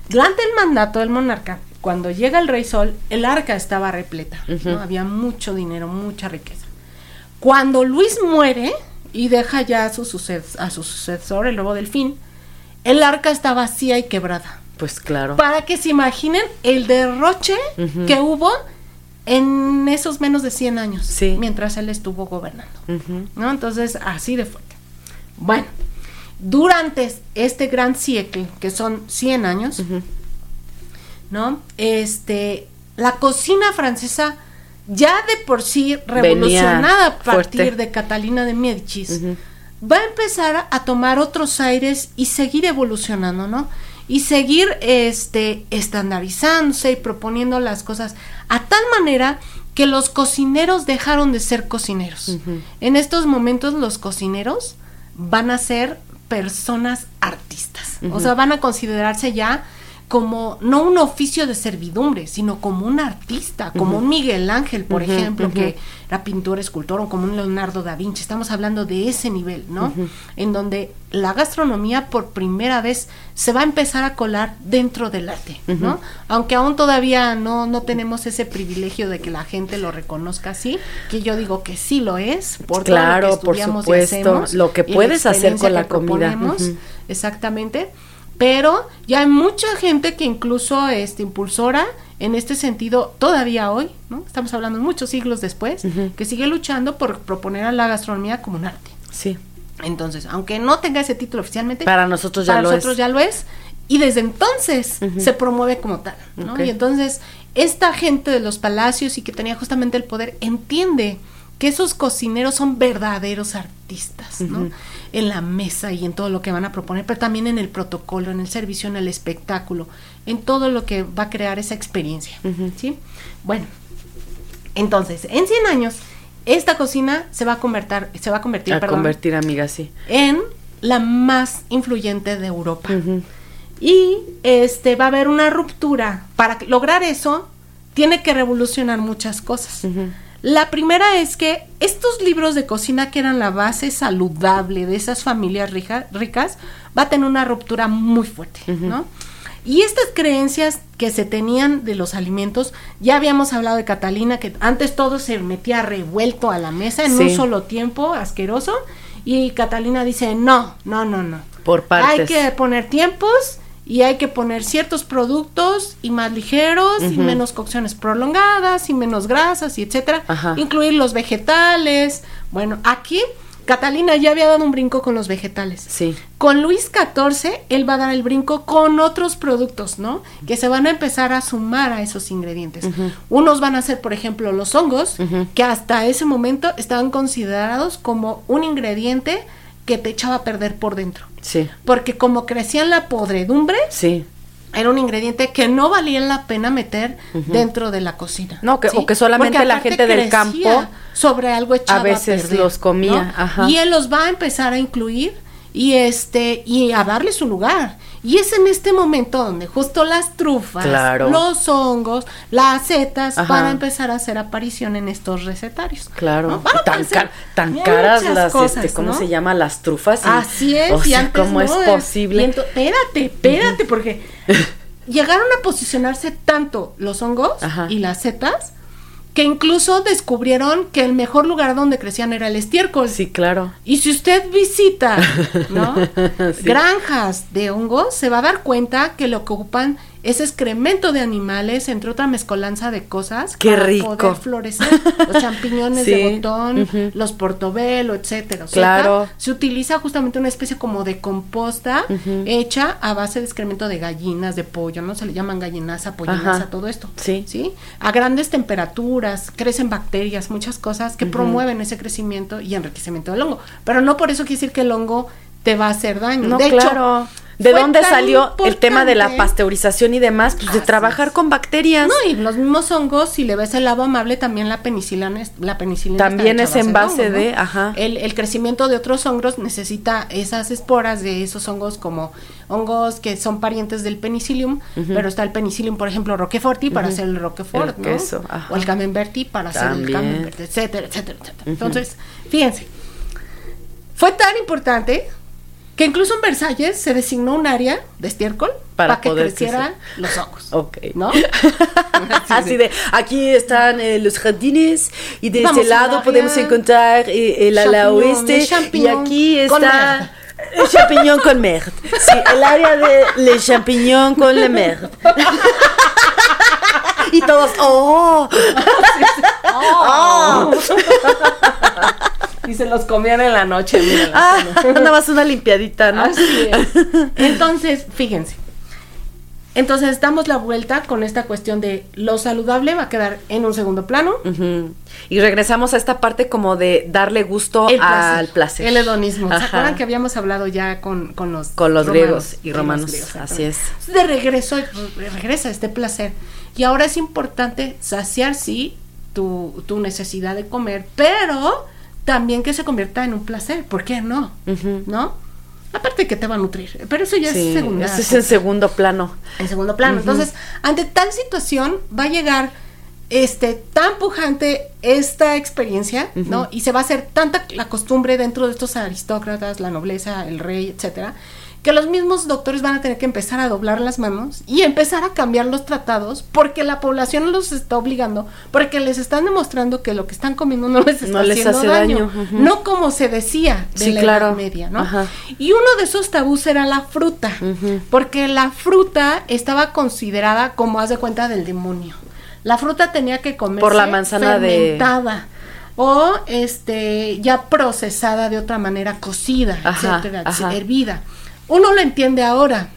durante el mandato del monarca, cuando llega el rey Sol, el arca estaba repleta, ¿no? Había mucho dinero, mucha riqueza. Cuando Luis muere y deja ya a su, a su sucesor, el lobo delfín, el arca está vacía y quebrada. Pues claro. Para que se imaginen el derroche que hubo en esos menos de 100 años, sí. mientras él estuvo gobernando. ¿no? Entonces, así de fuerte. Bueno, durante este gran siglo, que son 100 años, ¿no? Este, la cocina francesa ya de por sí revolucionada a partir de Catalina de Médicis, va a empezar a tomar otros aires y seguir evolucionando, ¿no? Y seguir este estandarizándose y proponiendo las cosas a tal manera que los cocineros dejaron de ser cocineros. En estos momentos los cocineros van a ser personas artistas, o sea, van a considerarse ya como no un oficio de servidumbre, sino como un artista, como un Miguel Ángel, por ejemplo, que era pintor, escultor, o como un Leonardo da Vinci. Estamos hablando de ese nivel, ¿no? En donde la gastronomía por primera vez se va a empezar a colar dentro del arte, ¿no? Aunque aún todavía no, no tenemos ese privilegio de que la gente lo reconozca así, que yo digo que sí lo es, por claro, todo lo que por supuesto, lo que puedes hacer con la comida. Exactamente pero ya hay mucha gente que incluso este impulsora en este sentido todavía hoy, ¿no? Estamos hablando muchos siglos después, que sigue luchando por proponer a la gastronomía como un arte. Sí. Entonces, aunque no tenga ese título oficialmente, para nosotros ya para lo nosotros es. ya lo es y desde entonces se promueve como tal, ¿no? Y entonces esta gente de los palacios y que tenía justamente el poder entiende que esos cocineros son verdaderos artistas, ¿no? En la mesa y en todo lo que van a proponer, pero también en el protocolo, en el servicio, en el espectáculo, en todo lo que va a crear esa experiencia, ¿sí? Bueno, entonces, en 100 años, esta cocina se va a convertir, se va a convertir, a convertir, amiga, sí. En la más influyente de Europa. Y este va a haber una ruptura. Para lograr eso, tiene que revolucionar muchas cosas. La primera es que estos libros de cocina que eran la base saludable de esas familias ricas, va a tener una ruptura muy fuerte, ¿no? Y estas creencias que se tenían de los alimentos, ya habíamos hablado de Catalina, que antes todo se metía revuelto a la mesa en un solo tiempo, asqueroso, y Catalina dice, no, no, no, no. Por partes. Hay que poner tiempos y hay que poner ciertos productos y más ligeros y menos cocciones prolongadas y menos grasas y etcétera, incluir los vegetales. Bueno, aquí Catalina ya había dado un brinco con los vegetales. Sí. Con Luis XIV, él va a dar el brinco con otros productos, ¿no? Que se van a empezar a sumar a esos ingredientes. Unos van a ser, por ejemplo, los hongos, que hasta ese momento estaban considerados como un ingrediente que te echaba a perder por dentro. Sí. Porque como crecía en la podredumbre, sí. era un ingrediente que no valía la pena meter dentro de la cocina. No, que, o que solamente la gente del campo sobre algo echado a veces los comía. Y él los va a empezar a incluir y este y a darle su lugar. Y es en este momento donde justo las trufas, los hongos, las setas van a empezar a hacer aparición en estos recetarios. Claro, tan, tan caras las, este, ¿cómo se llama? Las trufas. Así es, ¿cómo es posible? espérate, espérate, porque llegaron a posicionarse tanto los hongos y las setas que incluso descubrieron que el mejor lugar donde crecían era el estiércol. Sí, claro. Y si usted visita, ¿no? Granjas de hongos, se va a dar cuenta que lo que ocupan es excremento de animales, entre otra mezcolanza de cosas. Qué para Poder florecer. Los champiñones de botón, los portobelo, etcétera. claro. se utiliza justamente una especie como de composta hecha a base de excremento de gallinas, de pollo, ¿no? Se le llaman gallinaza, pollinaza, todo esto. Sí. Sí. A grandes temperaturas, crecen bacterias, muchas cosas que promueven ese crecimiento y enriquecimiento del hongo. Pero no por eso quiere decir que el hongo te va a hacer daño. No, de claro. hecho, ¿De dónde salió el tema de la pasteurización y demás? Pues de trabajar con bacterias. No, y los mismos hongos, si le ves el lado amable, también la penicilina, la penicilina también es en base de, ajá. El, el, crecimiento de otros hongos necesita esas esporas de esos hongos como hongos que son parientes del penicillium, pero está el penicillium, por ejemplo, roqueforti para hacer el roquefort, ¿no? O el camemberti para hacer el camembert, etcétera, etcétera, etcétera. Entonces, fíjense, fue tan importante que incluso en Versalles se designó un área de estiércol para, que crecieran los ojos. Ok. ¿No? Así de, aquí están eh, los jardines y de este lado podemos encontrar eh, el ala oeste y aquí está el champiñón con merde. Sí, el área de le champiñón con le merde. y todos, ¡oh! oh. Y se los comían en la noche. Mira, ah, nada más una limpiadita, ¿no? Así es. Entonces, fíjense. Entonces damos la vuelta con esta cuestión de lo saludable va a quedar en un segundo plano. Y regresamos a esta parte como de darle gusto al placer. El hedonismo. ¿Se acuerdan que habíamos hablado ya con, con los, con los griegos y romanos? así es. De regreso, regresa este placer. Y ahora es importante saciar, sí, tu, tu necesidad de comer, pero también que se convierta en un placer, ¿por qué no? ¿No? Aparte que te va a nutrir, pero eso ya es segundo. Ese es en segundo plano. En segundo plano. Entonces, ante tal situación va a llegar este tan pujante esta experiencia, ¿no? Y se va a hacer tanta la costumbre dentro de estos aristócratas, la nobleza, el rey, etcétera, que los mismos doctores van a tener que empezar a doblar las manos y empezar a cambiar los tratados porque la población los está obligando, porque les están demostrando que lo que están comiendo no les está haciendo hace daño, no como se decía de la Edad Media, ¿no? Y uno de esos tabús era la fruta, porque la fruta estaba considerada como haz de cuenta del demonio. La fruta tenía que comerse por la manzana fermentada. o este ya procesada de otra manera, cocida, etcétera, hervida. Uno lo entiende ahora,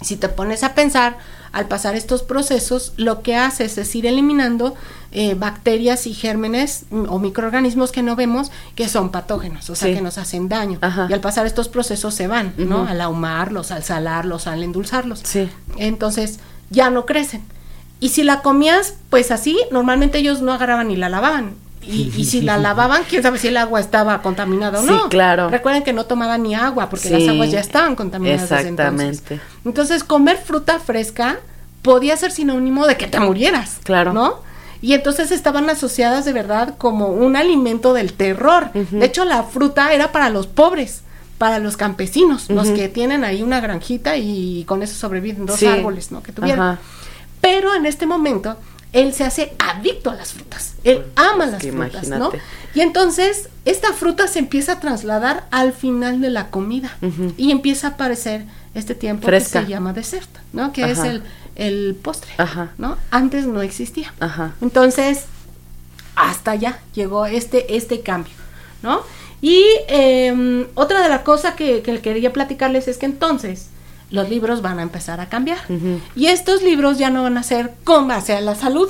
Si te pones a pensar, al pasar estos procesos, lo que haces es ir eliminando eh, bacterias y gérmenes o microorganismos que no vemos que son patógenos, o sea, que nos hacen daño. Y al pasar estos procesos se van, ¿no? Al ahumarlos, al salarlos, al endulzarlos. Sí. Entonces, ya no crecen. Y si la comías, pues así, normalmente ellos no agarraban ni la lavaban. Y, si la lavaban, quién sabe si el agua estaba contaminada o no. Sí, claro. Recuerden que no tomaban ni agua porque las aguas ya estaban contaminadas. Exactamente. entonces. comer fruta fresca podía ser sinónimo de que te murieras. Claro. ¿No? Y entonces estaban asociadas de verdad como un alimento del terror. De hecho, la fruta era para los pobres, para los campesinos, los que tienen ahí una granjita y con eso sobreviven dos árboles, ¿no? Que tuvieron. Pero en este momento él se hace adicto a las frutas. Él ama las frutas, ¿no? Y entonces esta fruta se empieza a trasladar al final de la comida y empieza a aparecer este tiempo que se llama desierto, ¿no? Que es el, el postre, ¿no? Antes no existía. Entonces, hasta allá llegó este, este cambio, ¿no? Y em, otra de las cosas que, que quería platicarles es que entonces los libros van a empezar a cambiar. Y estos libros ya no van a ser con base a la salud,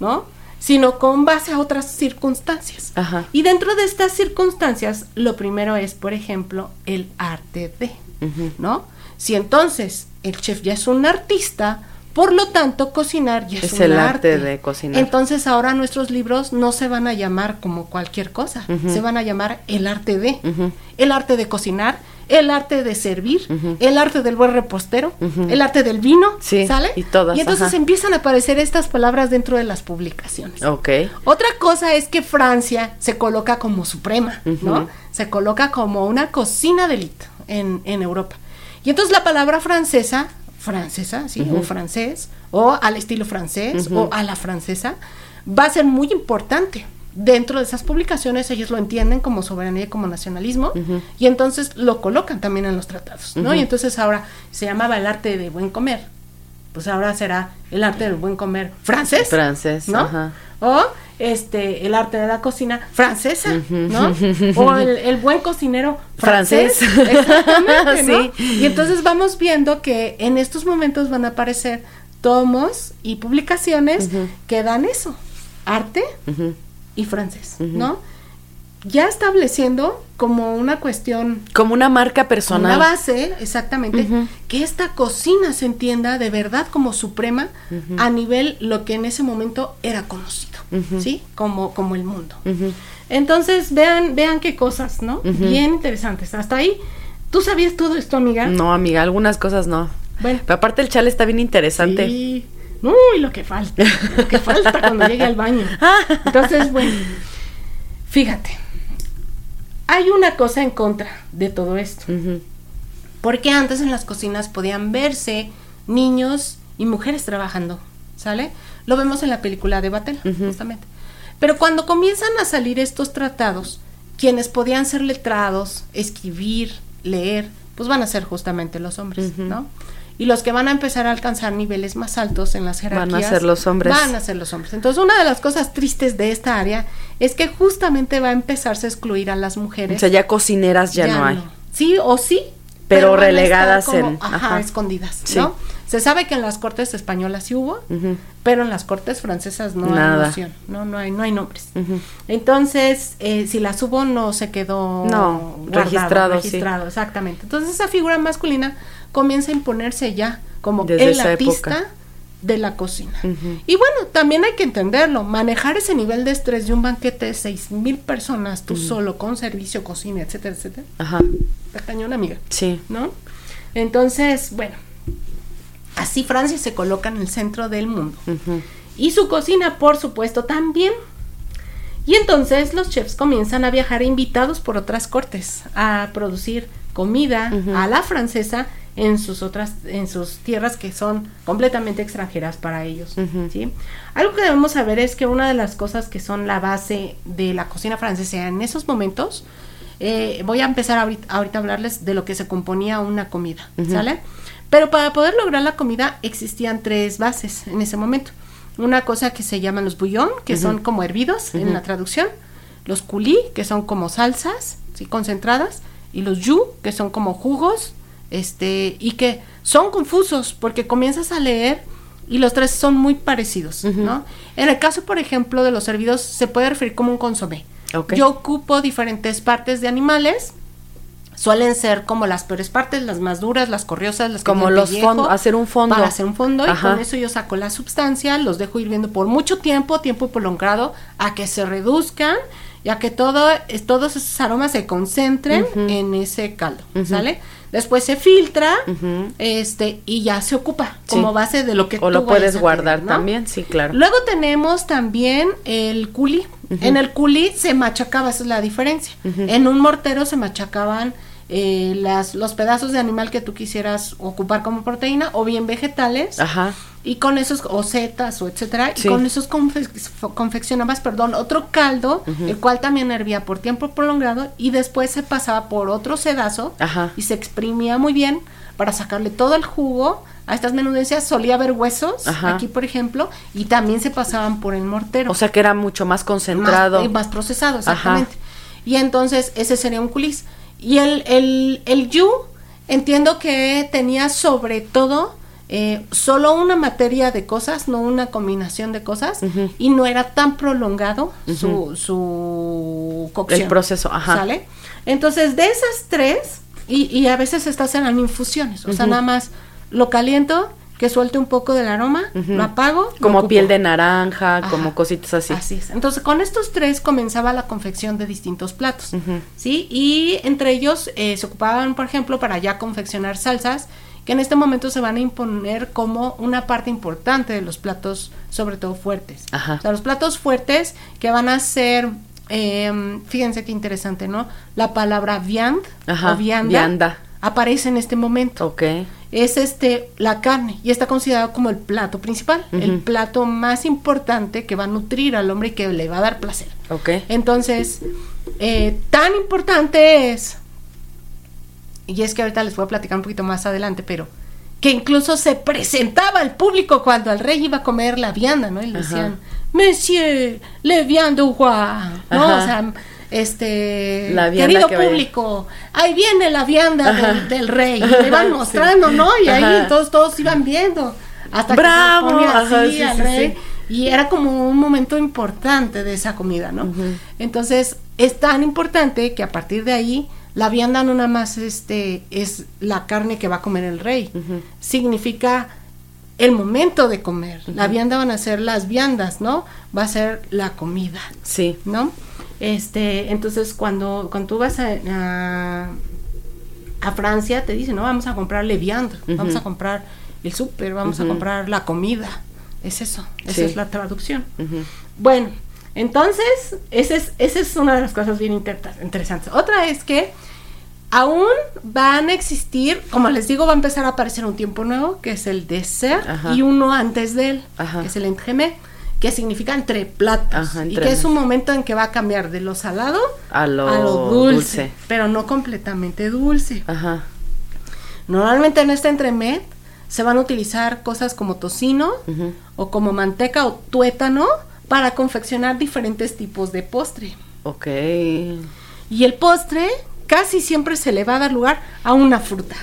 ¿no? Sino con base a otras circunstancias. Y dentro de estas circunstancias, lo primero es, por ejemplo, el arte de, ¿no? Si entonces el chef ya es un artista, por lo tanto, cocinar ya es, un el arte. de cocinar. Entonces, ahora nuestros libros no se van a llamar como cualquier cosa, se van a llamar el arte de. El arte de cocinar el arte de servir, el arte del buen repostero, el arte del vino, ¿sale? Y todas. Y entonces empiezan a aparecer estas palabras dentro de las publicaciones. Ok. Otra cosa es que Francia se coloca como suprema, ¿no? Se coloca como una cocina de élite en, en Europa. Y entonces la palabra francesa, francesa, ¿sí? O francés, o al estilo francés, o a la francesa, va a ser muy importante. Dentro de esas publicaciones ellos lo entienden como soberanía y como nacionalismo y entonces lo colocan también en los tratados, ¿no? Y entonces ahora se llamaba el arte de buen comer, pues ahora será el arte del buen comer francés, francés, ¿no? O este el arte de la cocina francesa, ¿no? O el, buen cocinero francés, exactamente, ¿no? Y entonces vamos viendo que en estos momentos van a aparecer tomos y publicaciones que dan eso, arte y francés, ¿no? Ya estableciendo como una cuestión... Como una marca personal. Una base, exactamente, que esta cocina se entienda de verdad como suprema a nivel lo que en ese momento era conocido, ¿sí? Como, como el mundo. Entonces, vean, vean qué cosas, ¿no? Bien interesantes. Hasta ahí, ¿tú sabías todo esto, amiga? No, amiga, algunas cosas no. Bueno. Pero aparte el chale está bien interesante. Sí. Uy, lo que falta, lo que falta cuando llegue al baño. Entonces, bueno, fíjate, hay una cosa en contra de todo esto. Porque antes en las cocinas podían verse niños y mujeres trabajando, ¿sale? Lo vemos en la película de Batel, justamente. Pero cuando comienzan a salir estos tratados, quienes podían ser letrados, escribir, leer, pues van a ser justamente los hombres, ¿no? Y los que van a empezar a alcanzar niveles más altos en las jerarquías van a ser los hombres. Van a ser los hombres. Entonces, una de las cosas tristes de esta área es que justamente va a empezarse a excluir a las mujeres. O sea, ya cocineras ya, no hay. Sí o sí, pero, relegadas en ajá, escondidas, ¿no? Se sabe que en las cortes españolas sí hubo, pero en las cortes francesas no hay noción, no no hay no hay nombres. Entonces, eh, si las hubo no se quedó no, registrado, registrado, exactamente. Entonces, esa figura masculina comienza a imponerse ya como el artista de la cocina. Y bueno, también hay que entenderlo, manejar ese nivel de estrés de un banquete de seis mil personas, tú solo, con servicio, cocina, etcétera, etcétera. Ajá. Está cañón, amiga. Sí. ¿No? Entonces, bueno, así Francia se coloca en el centro del mundo. Y su cocina, por supuesto, también. Y entonces los chefs comienzan a viajar invitados por otras cortes a producir comida a la francesa en sus otras en sus tierras que son completamente extranjeras para ellos ¿sí? algo que debemos saber es que una de las cosas que son la base de la cocina francesa en esos momentos eh, voy a empezar ahorita, a hablarles de lo que se componía una comida sale pero para poder lograr la comida existían tres bases en ese momento. Una cosa que se llaman los bouillon que son como hervidos en la traducción. Los coulis que son como salsas ¿sí? concentradas. Y los jus que son como jugos este, y que son confusos porque comienzas a leer y los tres son muy parecidos, ¿no? En el caso, por ejemplo, de los hervidos, se puede referir como un consomé. Yo ocupo diferentes partes de animales, suelen ser como las peores partes, las más duras, las corriosas, las que como los fondos, hacer un fondo. Para hacer un fondo y con eso yo saco la sustancia, los dejo hirviendo por mucho tiempo, tiempo prolongado, a que se reduzcan ya que todo, todos esos aromas se concentren en ese caldo, ¿sale? Después se filtra, este, y ya se ocupa como base de lo que o lo puedes guardar también, sí, claro. Luego tenemos también el culi. En el culi se machacaba, esa es la diferencia. En un mortero se machacaban eh, las, los pedazos de animal que tú quisieras ocupar como proteína o bien vegetales. Ajá. Y con esos, o setas, o etcétera, y con esos confeccionabas, perdón, otro caldo, el cual también hervía por tiempo prolongado, y después se pasaba por otro sedazo, y se exprimía muy bien para sacarle todo el jugo a estas menudencias. Solía haber huesos, aquí por ejemplo, y también se pasaban por el mortero. O sea que era mucho más concentrado. Más, más procesado, exactamente. Y entonces ese sería un culis. Y el, el, el yu, entiendo que tenía sobre todo eh, solo una materia de cosas, no una combinación de cosas, y no era tan prolongado su, su cocción. El proceso, ajá. ¿Sale? Entonces, de esas tres, y, y a veces estas eran infusiones, o sea, nada más lo caliento, que suelte un poco del aroma, lo apago. Como piel de naranja, como cositas así. Así es. Entonces, con estos tres comenzaba la confección de distintos platos, ¿sí? Y entre ellos eh, se ocupaban, por ejemplo, para ya confeccionar salsas, que en este momento se van a imponer como una parte importante de los platos, sobre todo fuertes. Ajá. O sea, los platos fuertes que van a ser, em, fíjense qué interesante, ¿no? La palabra viand o vianda, aparece en este momento. Ok es este la carne y está considerado como el plato principal, el plato más importante que va a nutrir al hombre y que le va a dar placer. Okay. Entonces, eh, tan importante es, y es que ahorita les voy a platicar un poquito más adelante, pero que incluso se presentaba al público cuando el rey iba a comer la vianda, ¿no? Y le decían, Monsieur, le viande ¿no? O sea, este querido público, ahí viene la vianda del, rey, y le iban mostrando, ¿no? Y ahí todos, todos iban viendo. Hasta que se ponía así al rey. Y era como un momento importante de esa comida, ¿no? Entonces, es tan importante que a partir de ahí, la vianda no nada más este, es la carne que va a comer el rey. Significa el momento de comer. La vianda van a ser las viandas, ¿no? Va a ser la comida. Sí. ¿No? Este, entonces cuando, cuando tú vas a, a, Francia te dicen, no, vamos a comprar le viande, vamos a comprar el súper, vamos a comprar la comida. Es eso, esa es la traducción. Bueno, entonces, esa es, esa es una de las cosas bien interesantes. Otra es que aún van a existir, como les digo, va a empezar a aparecer un tiempo nuevo, que es el dessert, y uno antes de él, que es el entremés que significa entre platos y que es un momento en que va a cambiar de lo salado a lo, dulce, pero no completamente dulce. Ajá. Normalmente en este entremet se van a utilizar cosas como tocino o como manteca o tuétano para confeccionar diferentes tipos de postre. Ok. Y el postre casi siempre se le va a dar lugar a una fruta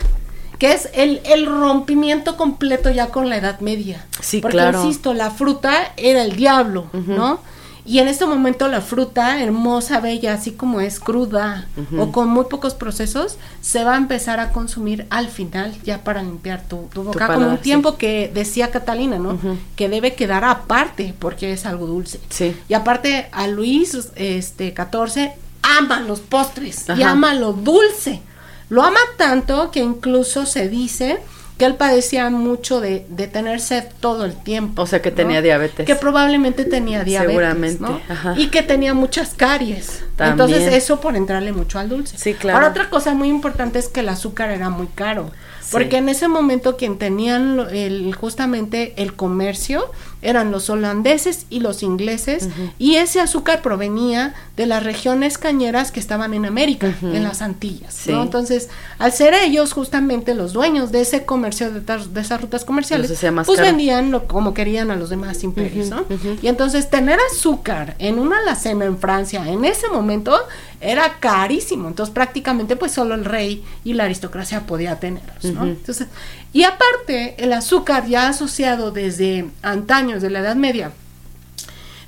que es el, el rompimiento completo ya con la Edad Media. Sí, Porque, insisto, la fruta era el diablo, ¿no? Y en este momento la fruta, hermosa, bella, así como es cruda o con muy pocos procesos, se va a empezar a consumir al final ya para limpiar tu, tu boca, como un tiempo que decía Catalina, ¿no? Que debe quedar aparte porque es algo dulce. Sí. Y aparte a Luis este 14 ama los postres y ama lo dulce. Lo ama tanto que incluso se dice que él padecía mucho de, de tener sed todo el tiempo. O sea, que tenía diabetes. Que probablemente tenía diabetes. Seguramente. ¿no? Y que tenía muchas caries. Entonces, eso por entrarle mucho al dulce. Sí, claro. Ahora, otra cosa muy importante es que el azúcar era muy caro. Porque en ese momento quien tenían el, justamente el comercio eran los holandeses y los ingleses, y ese azúcar provenía de las regiones cañeras que estaban en América, en las Antillas. ¿no? Entonces, al ser ellos justamente los dueños de ese comercio, de, de esas rutas comerciales, pues vendían lo, como querían a los demás imperios. ¿no? Y entonces, tener azúcar en una alacena en Francia en ese momento era carísimo. Entonces, prácticamente, pues solo el rey y la aristocracia podía tenerlos. ¿no? Entonces, y aparte, el azúcar ya asociado desde antaños de la Edad Media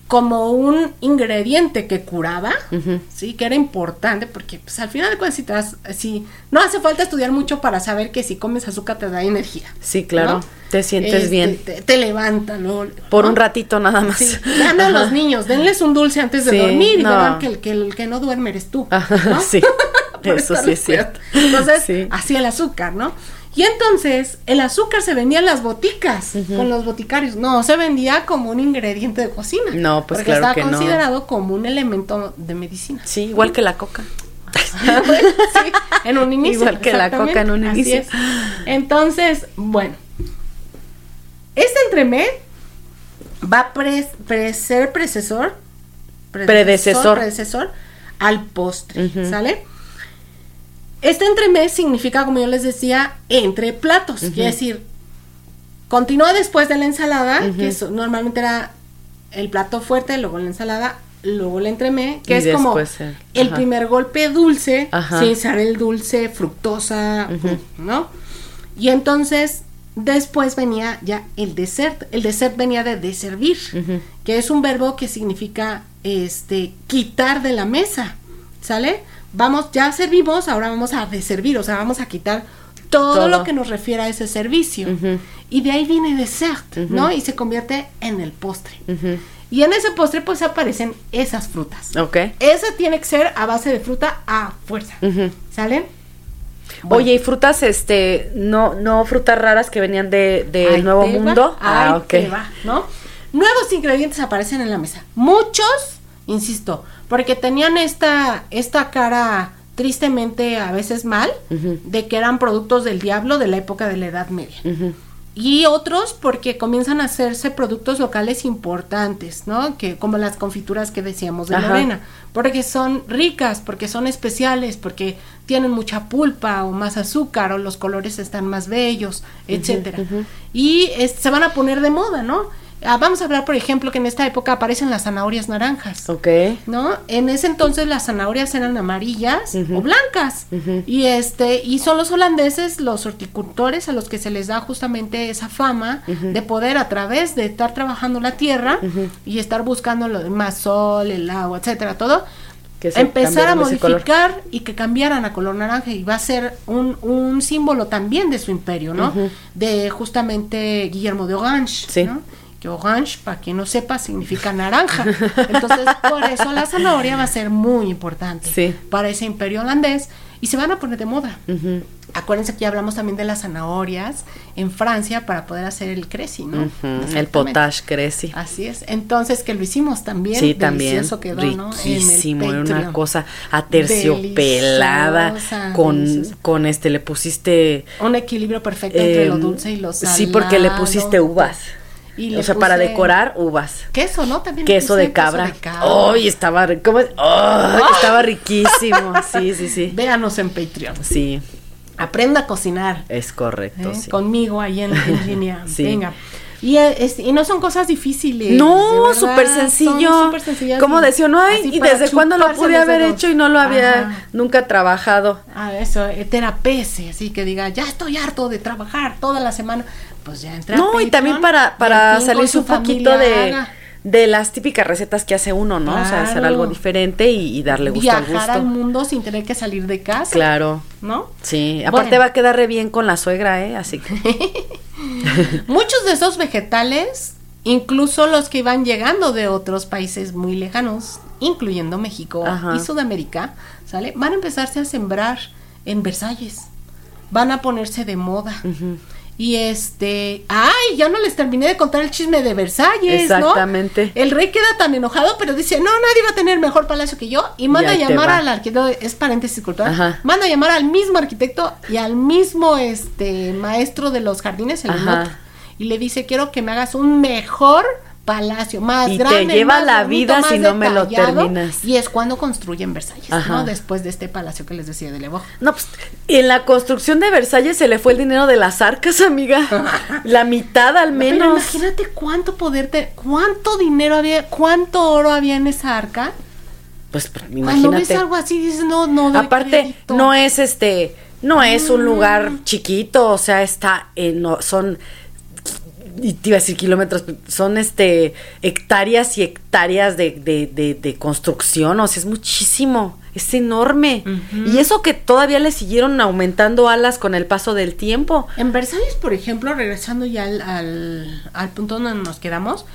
como un ingrediente que curaba, sí, que era importante, porque pues al final de cuentas, si, no hace falta estudiar mucho para saber que si comes azúcar te da energía. Sí, claro, te sientes este, bien. Te, levanta, ¿no? Por un ratito nada más. Sí, a los niños, denles un dulce antes de dormir y verán que el, que el que no duerme eres tú. sí, eso sí es cierto. Entonces, así el azúcar, ¿no? Y entonces el azúcar se vendía en las boticas con los boticarios. No, se vendía como un ingrediente de cocina. No, pues porque estaba considerado como un elemento de medicina. Sí, igual que la coca. sí, en un inicio. Igual que la coca en un inicio. Entonces, bueno. Este entremé va a ser predecesor, predecesor, predecesor al postre, ¿sale? Este entremés significa, como yo les decía, entre platos. Quiere decir, continúa después de la ensalada, que normalmente era el plato fuerte, luego la ensalada, luego el entremé, que es como el, primer golpe dulce, sin ser el dulce fructosa, ¿no? Y entonces después venía ya el dessert. El dessert venía de deservir, que es un verbo que significa este quitar de la mesa, ¿sale? Vamos, ya servimos, ahora vamos a deservir, o sea, vamos a quitar todo, lo que nos refiere a ese servicio. Y de ahí viene dessert, ¿no? Y se convierte en el postre. Y en ese postre pues aparecen esas frutas. Ok. Ese tiene que ser a base de fruta a fuerza. ¿Sale? Oye, ¿y frutas, este, no, no frutas raras que venían de, de Nuevo Mundo? ah, ok. ¿no? Nuevos ingredientes aparecen en la mesa. Muchos insisto, porque tenían esta, esta cara tristemente a veces mal, de que eran productos del diablo de la época de la Edad Media. Y otros porque comienzan a hacerse productos locales importantes, ¿no? Que como las confituras que decíamos de Lorena, porque son ricas, porque son especiales, porque tienen mucha pulpa o más azúcar o los colores están más bellos, etcétera. Y se van a poner de moda, ¿no? Ah, vamos a hablar, por ejemplo, que en esta época aparecen las zanahorias naranjas. Ok. ¿No? En ese entonces las zanahorias eran amarillas o blancas. Y este, y son los holandeses, los horticultores, a los que se les da justamente esa fama de poder a través de estar trabajando la tierra y estar buscando lo más sol, el agua, etcétera, todo. empezar a modificar y que cambiaran a color naranja y va a ser un, un símbolo también de su imperio, ¿no? De justamente Guillermo de Orange, sí. ¿no? Que orange, para quien no sepa, significa naranja. Entonces, por eso la zanahoria va a ser muy importante para ese imperio holandés y se van a poner de moda. Acuérdense que ya hablamos también de las zanahorias en Francia para poder hacer el creci, ¿no? El potage creci. Así es. Entonces, que lo hicimos también. Sí, también. Quedó, Riquísimo, era una cosa aterciopelada. Con, con este, le pusiste... Un equilibrio perfecto entre lo em, dulce y lo salado. Sí, porque le pusiste uvas o sea, para decorar uvas. Queso, ¿no? También queso de cabra. ¡Ay! estaba, ¿cómo? estaba riquísimo. Sí, sí, sí. Véanos en Patreon. Sí. Aprenda a cocinar. Es correcto. ¿eh? Conmigo ahí en, línea. sí. Venga. Y, y, no son cosas difíciles. No, súper sencillo. Como decía, no hay, y desde cuándo lo pude haber hecho y no lo había nunca trabajado. Ah, eso, eh, terapese, así que diga, ya estoy harto de trabajar toda la semana pues ya entra. No, y también para, para salirse un poquito de, de las típicas recetas que hace uno, ¿no? O sea, hacer algo diferente y, darle gusto Viajar al gusto. al mundo sin tener que salir de casa. Claro. ¿No? Sí, aparte va a quedar re bien con la suegra, ¿eh? Así que. Muchos de esos vegetales, incluso los que iban llegando de otros países muy lejanos, incluyendo México y Sudamérica, ¿sale? Van a empezarse a sembrar en Versalles. Van a ponerse de moda. Y este, ay, ya no les terminé de contar el chisme de Versalles, Exactamente. El rey queda tan enojado, pero dice, no, nadie va a tener mejor palacio que yo. Y manda a llamar al arquitecto, es paréntesis cultural, manda a llamar al mismo arquitecto y al mismo este maestro de los jardines, el y le dice, quiero que me hagas un mejor palacio más y grande. te lleva más la bonito, vida si no me lo terminas. Y es cuando construyen Versalles, Ajá. ¿no? Después de este palacio que les decía de Levo. No, pues en la construcción de Versalles se le fue el dinero de las arcas, amiga. La mitad al Pero menos. imagínate cuánto poder, te, cuánto dinero había, cuánto oro había en esa arca. Pues Cuando imagínate. ves algo así dices, no, no. doy Aparte, crédito. no es este, no es Mm. un lugar chiquito, o sea, está en, no, son, y te iba a decir kilómetros, son este, hectáreas y hectáreas de, de, de, de construcción, o sea, es muchísimo, es enorme. Y eso que todavía le siguieron aumentando alas con el paso del tiempo. En Versalles, por ejemplo, regresando ya al, al, al punto donde nos quedamos,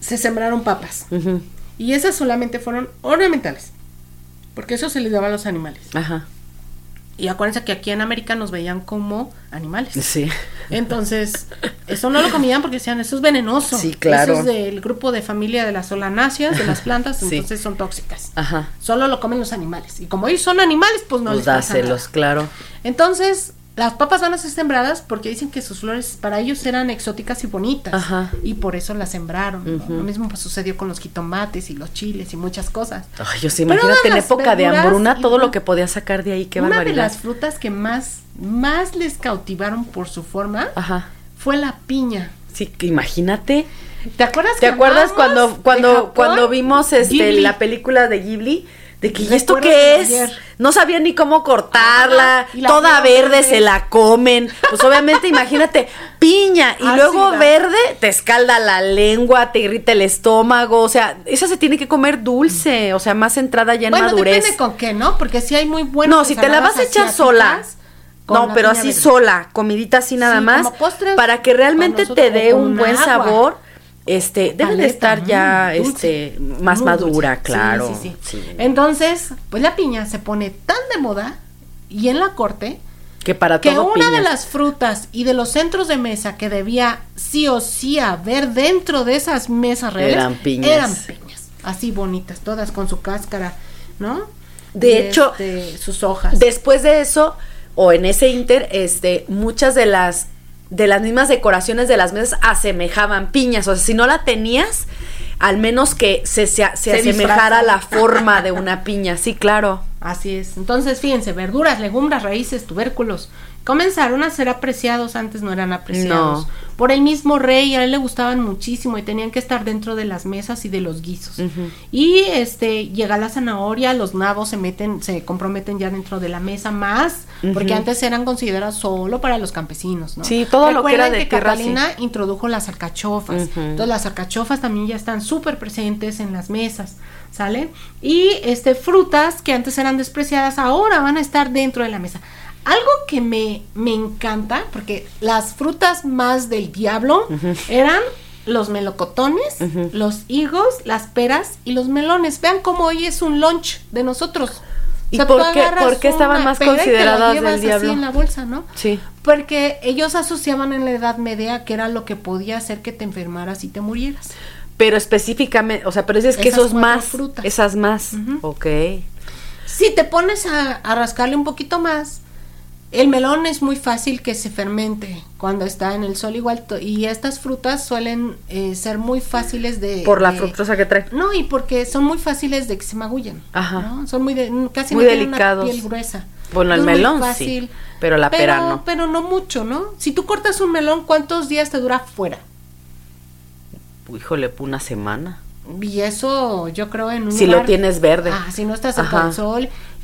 se sembraron papas. Y esas solamente fueron ornamentales. Porque eso se les daba a los animales. Ajá, Y acuérdense que aquí en América nos veían como animales. sí. Entonces, eso no lo comían porque decían, eso es venenoso. Sí, claro. Eso es del grupo de familia de las solanáceas, de las plantas, Sí. entonces son tóxicas. Ajá. Solo lo comen los animales. Y como ellos son animales, pues no Pues les pasa nada. dáselos, claro. Entonces, las papas van a ser sembradas porque dicen que sus flores para ellos eran exóticas y bonitas. Ajá. Y por eso las sembraron. Lo mismo sucedió con los jitomates y los chiles y muchas cosas. Ay, yo sí, imagínate en época de hambruna todo lo que podía sacar de ahí, qué Una de las frutas que más, más les cautivaron por su forma Ajá. fue la piña. Sí, que imagínate. ¿Te acuerdas? ¿Te que acuerdas cuando cuando cuando vimos este Ghibli. la película de Ghibli? De que ¿y esto qué es? ayer. No sabían ni cómo cortarla, la toda verde verde. se la comen. Pues obviamente imagínate, piña y Ácida. luego verde te escalda la lengua, te irrita el estómago, o sea, esa se tiene que comer dulce, o sea, más entrada ya en Bueno, madurez. depende con qué, ¿no? Porque si hay muy buenas No, si te la vas a echar sola. No, pero así verde. sola, comidita así nada Sí, más, como postres para que realmente te dé un buen agua. sabor. Este, debe de estar ya mm, dulce, este más madura, dulce. claro. Sí, sí, sí. Entonces, pues la piña se pone tan de moda y en la corte que para que todo una de las frutas y de los centros de mesa que debía sí o sí haber dentro de esas mesas reales Eran piñas. eran piñas, así bonitas, todas con su cáscara, ¿no? De Y, hecho, este, sus hojas. Después de eso, o en ese inter, este, muchas de las de las mismas decoraciones de las mesas asemejaban piñas. O sea, si no la tenías, al menos que se, se, se Se asemejara la forma de una piña. Sí, claro. Así es. Entonces, fíjense, verduras, legumbres, raíces, tubérculos. Comenzaron a ser apreciados, antes no eran apreciados. No. Por el mismo rey, a él le gustaban muchísimo y tenían que estar dentro de las mesas y de los guisos. Y este llega la zanahoria, los nabos se meten, se comprometen ya dentro de la mesa más, porque antes eran considerados solo para los campesinos, ¿no? Sí, todo lo que era de que tierra, sí. Catalina introdujo las alcachofas. Ujú. Entonces las alcachofas también ya están súper presentes en las mesas, ¿sale? Y este frutas que antes eran despreciadas ahora van a estar dentro de la mesa. Algo que me, me encanta, porque las frutas más del diablo eran los melocotones, los higos, las peras y los melones. Vean cómo hoy es un lunch de nosotros. ¿Y por qué- agarras por qué estaban más consideradas del llevas así diablo? en la bolsa, ¿no? Sí. Porque ellos asociaban en la Edad Media que era lo que podía hacer que te enfermaras y te murieras. Pero específicamente, o sea, pero dices que Esas esos más, frutas. esas más. Ok. Si te pones a, a rascarle un poquito más, el melón es muy fácil que se fermente cuando está en el sol igual y estas frutas suelen eh, ser muy fáciles de Por la de- fructosa que trae. no y porque son muy fáciles de que se magullen Ajá. ¿no? son muy de- casi Muy no delicados. una piel gruesa Bueno, el muy melón fácil. sí, pero la pera no. pero no mucho no si tú cortas un melón cuántos días te dura fuera Híjole, una semana. y eso yo creo en un Si lo tienes verde. Ah, si no estás cerca Ajá.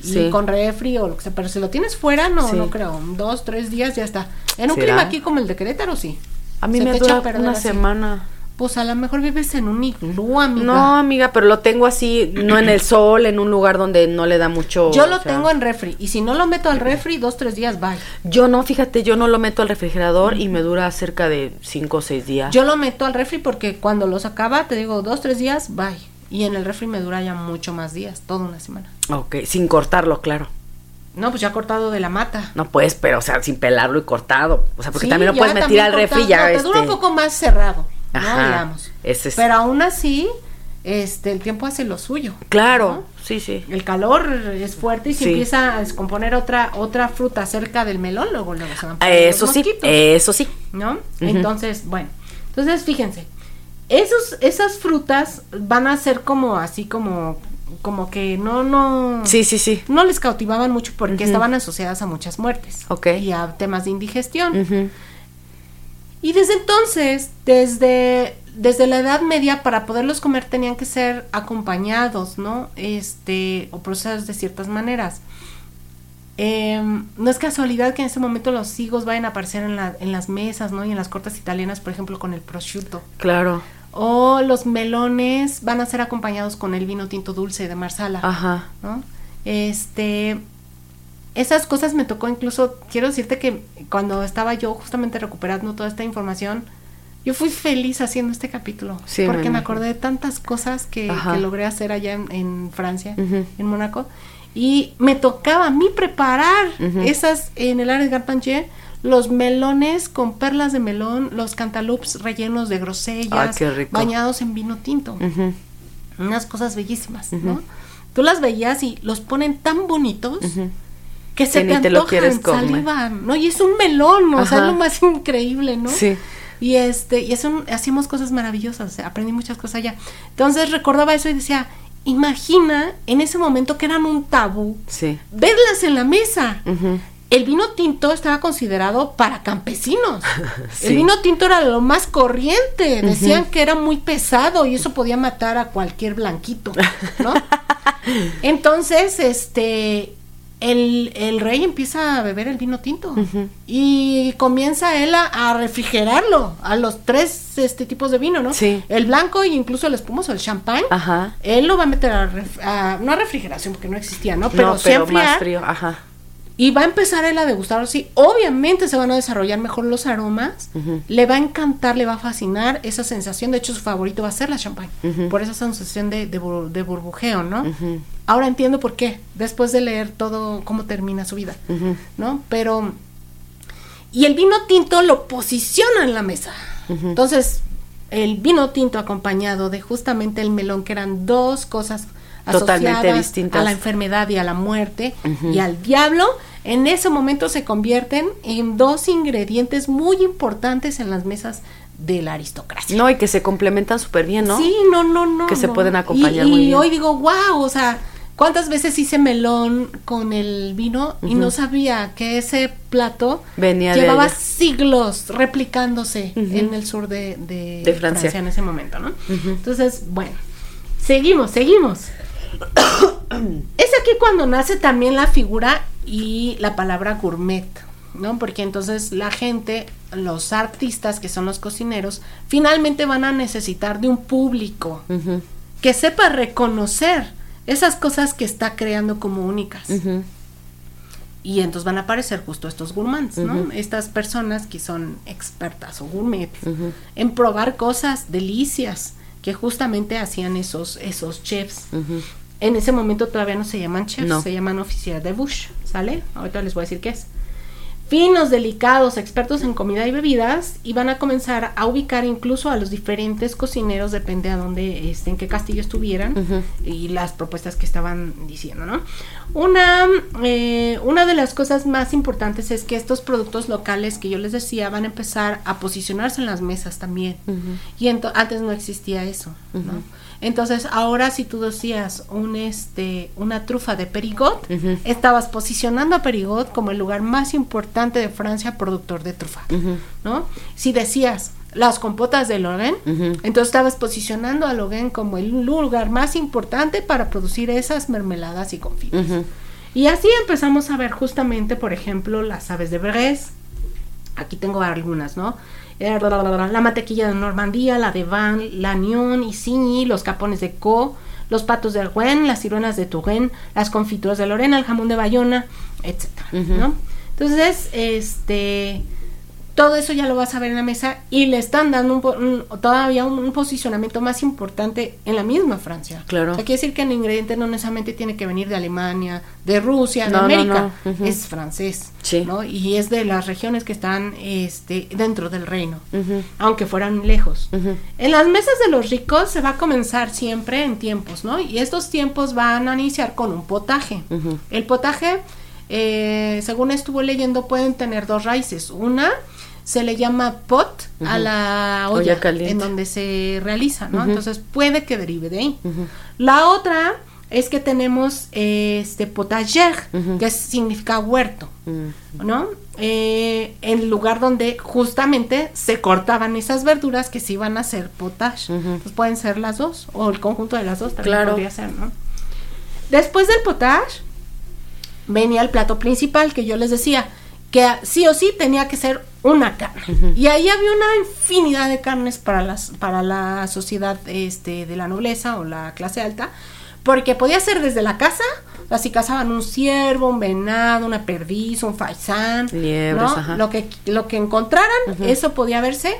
Sol y Sí. con refri o lo que sea, pero si lo tienes fuera, no, Sí. no creo. Dos, tres días ya está. En un ¿Será? clima aquí como el de Querétaro, sí. A mí Se me dura una así. semana. Pues a lo mejor vives en un iglú, amiga. No, amiga, pero lo tengo así, no en el sol, en un lugar donde no le da mucho. Yo lo o sea, tengo en refri y si no lo meto al refri, dos, tres días, bye. Yo no, fíjate, yo no lo meto al refrigerador y me dura cerca de cinco o seis días. Yo lo meto al refri porque cuando los acaba, te digo, dos, tres días, bye. Y en el refri me dura ya mucho más días, toda una semana. Ok, sin cortarlo, claro. No, pues ya cortado de la mata. No puedes, pero o sea, sin pelarlo y cortado. O sea, porque Sí, también lo puedes meter al refri cortado. ya. No, te dura un este, poco más cerrado, Ajá, ¿no? Digamos. ese es- Pero aún así, este, el tiempo hace lo suyo. Claro, sí, sí. El calor es fuerte y si empieza a descomponer otra otra fruta cerca del melón, luego, luego se van a Eso sí, eso sí. ¿No? Entonces, bueno. Entonces, fíjense, esos, esas frutas van a ser como así como como que no no sí sí sí no les cautivaban mucho porque estaban asociadas a muchas muertes Ok. y a temas de indigestión y desde entonces desde desde la Edad Media para poderlos comer tenían que ser acompañados, ¿no? Este, o procesados de ciertas maneras. Em, no es casualidad que en este momento los higos vayan a aparecer en, la, en las mesas, ¿no? Y en las cortas italianas, por ejemplo, con el prosciutto. Claro. O los melones van a ser acompañados con el vino tinto dulce de Marsala. Ajá. ¿no? Este, esas cosas me tocó incluso, quiero decirte que cuando estaba yo justamente recuperando toda esta información, yo fui feliz haciendo este capítulo. porque me, acordé de tantas cosas que, logré hacer allá en, Francia, en Mónaco. Y me tocaba a mí preparar esas en el área de Garpanche, los melones con perlas de melón, los cantaloupes rellenos de grosellas, bañados en vino tinto. Unas cosas bellísimas, ¿no? Tú las veías y los ponen tan bonitos que se te, antojan, salivan, ¿no? Y es un melón, o sea, es lo más increíble, ¿no? Sí. Y este, y eso hacíamos cosas maravillosas, aprendí muchas cosas allá. Entonces recordaba eso y decía, imagina en ese momento que eran un tabú verlas en la mesa. El vino tinto estaba considerado para campesinos. El vino tinto era lo más corriente. Decían que era muy pesado y eso podía matar a cualquier blanquito, ¿no? Entonces, este, el, rey empieza a beber el vino tinto y comienza él a, refrigerarlo a los tres este tipos de vino, ¿no? Sí. El blanco e incluso el espumoso, el champán. Ajá. Él lo va a meter a, no a refrigeración porque no existía, ¿no? Pero, no, más frío, ajá. Y va a empezar él a degustarlo así. Obviamente se van a desarrollar mejor los aromas. Le va a encantar, le va a fascinar esa sensación. De hecho, su favorito va a ser la champán. Por esa sensación de, de, burbujeo, ¿no? Ahora entiendo por qué, después de leer todo cómo termina su vida, ¿no? Pero... Y el vino tinto lo posiciona en la mesa. Entonces, el vino tinto acompañado de justamente el melón, que eran dos cosas totalmente distintas a la enfermedad y a la muerte y al diablo, en ese momento se convierten en dos ingredientes muy importantes en las mesas de la aristocracia. No, y que se complementan súper bien, ¿no? Sí, no, no, no. Que se pueden acompañar y, muy bien. Y hoy digo, wow, o sea, ¿cuántas veces hice melón con el vino y no sabía que ese plato Venía llevaba siglos replicándose en el sur de, Francia. en ese momento, ¿no? Entonces, bueno, seguimos, seguimos. es aquí cuando nace también la figura y la palabra gourmet, ¿no? Porque entonces la gente, los artistas que son los cocineros, finalmente van a necesitar de un público que sepa reconocer esas cosas que está creando como únicas. Y entonces van a aparecer justo estos gourmands, ¿no? Estas personas que son expertas o gourmet en probar cosas delicias que justamente hacían esos, esos chefs. En ese momento todavía no se llaman chefs, se llaman oficiales de bush, ¿sale? Ahorita les voy a decir qué es. Finos, delicados, expertos en comida y bebidas, y van a comenzar a ubicar incluso a los diferentes cocineros, depende a dónde, este, en qué castillo estuvieran, y las propuestas que estaban diciendo, ¿no? Una, eh, una de las cosas más importantes es que estos productos locales que yo les decía van a empezar a posicionarse en las mesas también. Y antes no existía eso, ¿no? Entonces, ahora si tú decías un este una trufa de Perigot, estabas posicionando a Perigot como el lugar más importante de Francia productor de trufa, ¿no? Si decías las compotas de Lorraine, entonces estabas posicionando a Lorraine como el lugar más importante para producir esas mermeladas y confites. Y así empezamos a ver justamente, por ejemplo, las aves de Bresse. Aquí tengo algunas, ¿no? La mantequilla de Normandía, la de Van, la y Signy, los capones de Co, los patos de Rouen, las ciruelas de Touraine, las confituras de Lorena, el jamón de Bayona, ¿no? Entonces, este todo eso ya lo vas a ver en la mesa y le están dando un, todavía un, posicionamiento más importante en la misma Francia. Claro. O sea, quiere decir que el ingrediente no necesariamente tiene que venir de Alemania, de Rusia, de América, es francés, sí. ¿no? Y es de las regiones que están este, dentro del reino, aunque fueran lejos. En las mesas de los ricos se va a comenzar siempre en tiempos, ¿no? Y estos tiempos van a iniciar con un potaje. El potaje, eh, según estuvo leyendo, pueden tener dos raíces. Una se le llama pot a la olla, en donde se realiza, ¿no? Entonces puede que derive de ahí. La otra es que tenemos este potager, que significa huerto, ¿no? Eh, en lugar donde justamente se cortaban esas verduras que se iban a hacer potage. Pues pueden ser las dos, o el conjunto de las dos también podría ser, ¿no? Después del potage venía el plato principal que yo les decía, que sí o sí tenía que ser una carne. Y ahí había una infinidad de carnes para las para la sociedad este de la nobleza o la clase alta, porque podía ser desde la casa, así cazaban un ciervo, un venado, una perdiz, un faisán, ¿no? lo que lo que encontraran, eso podía verse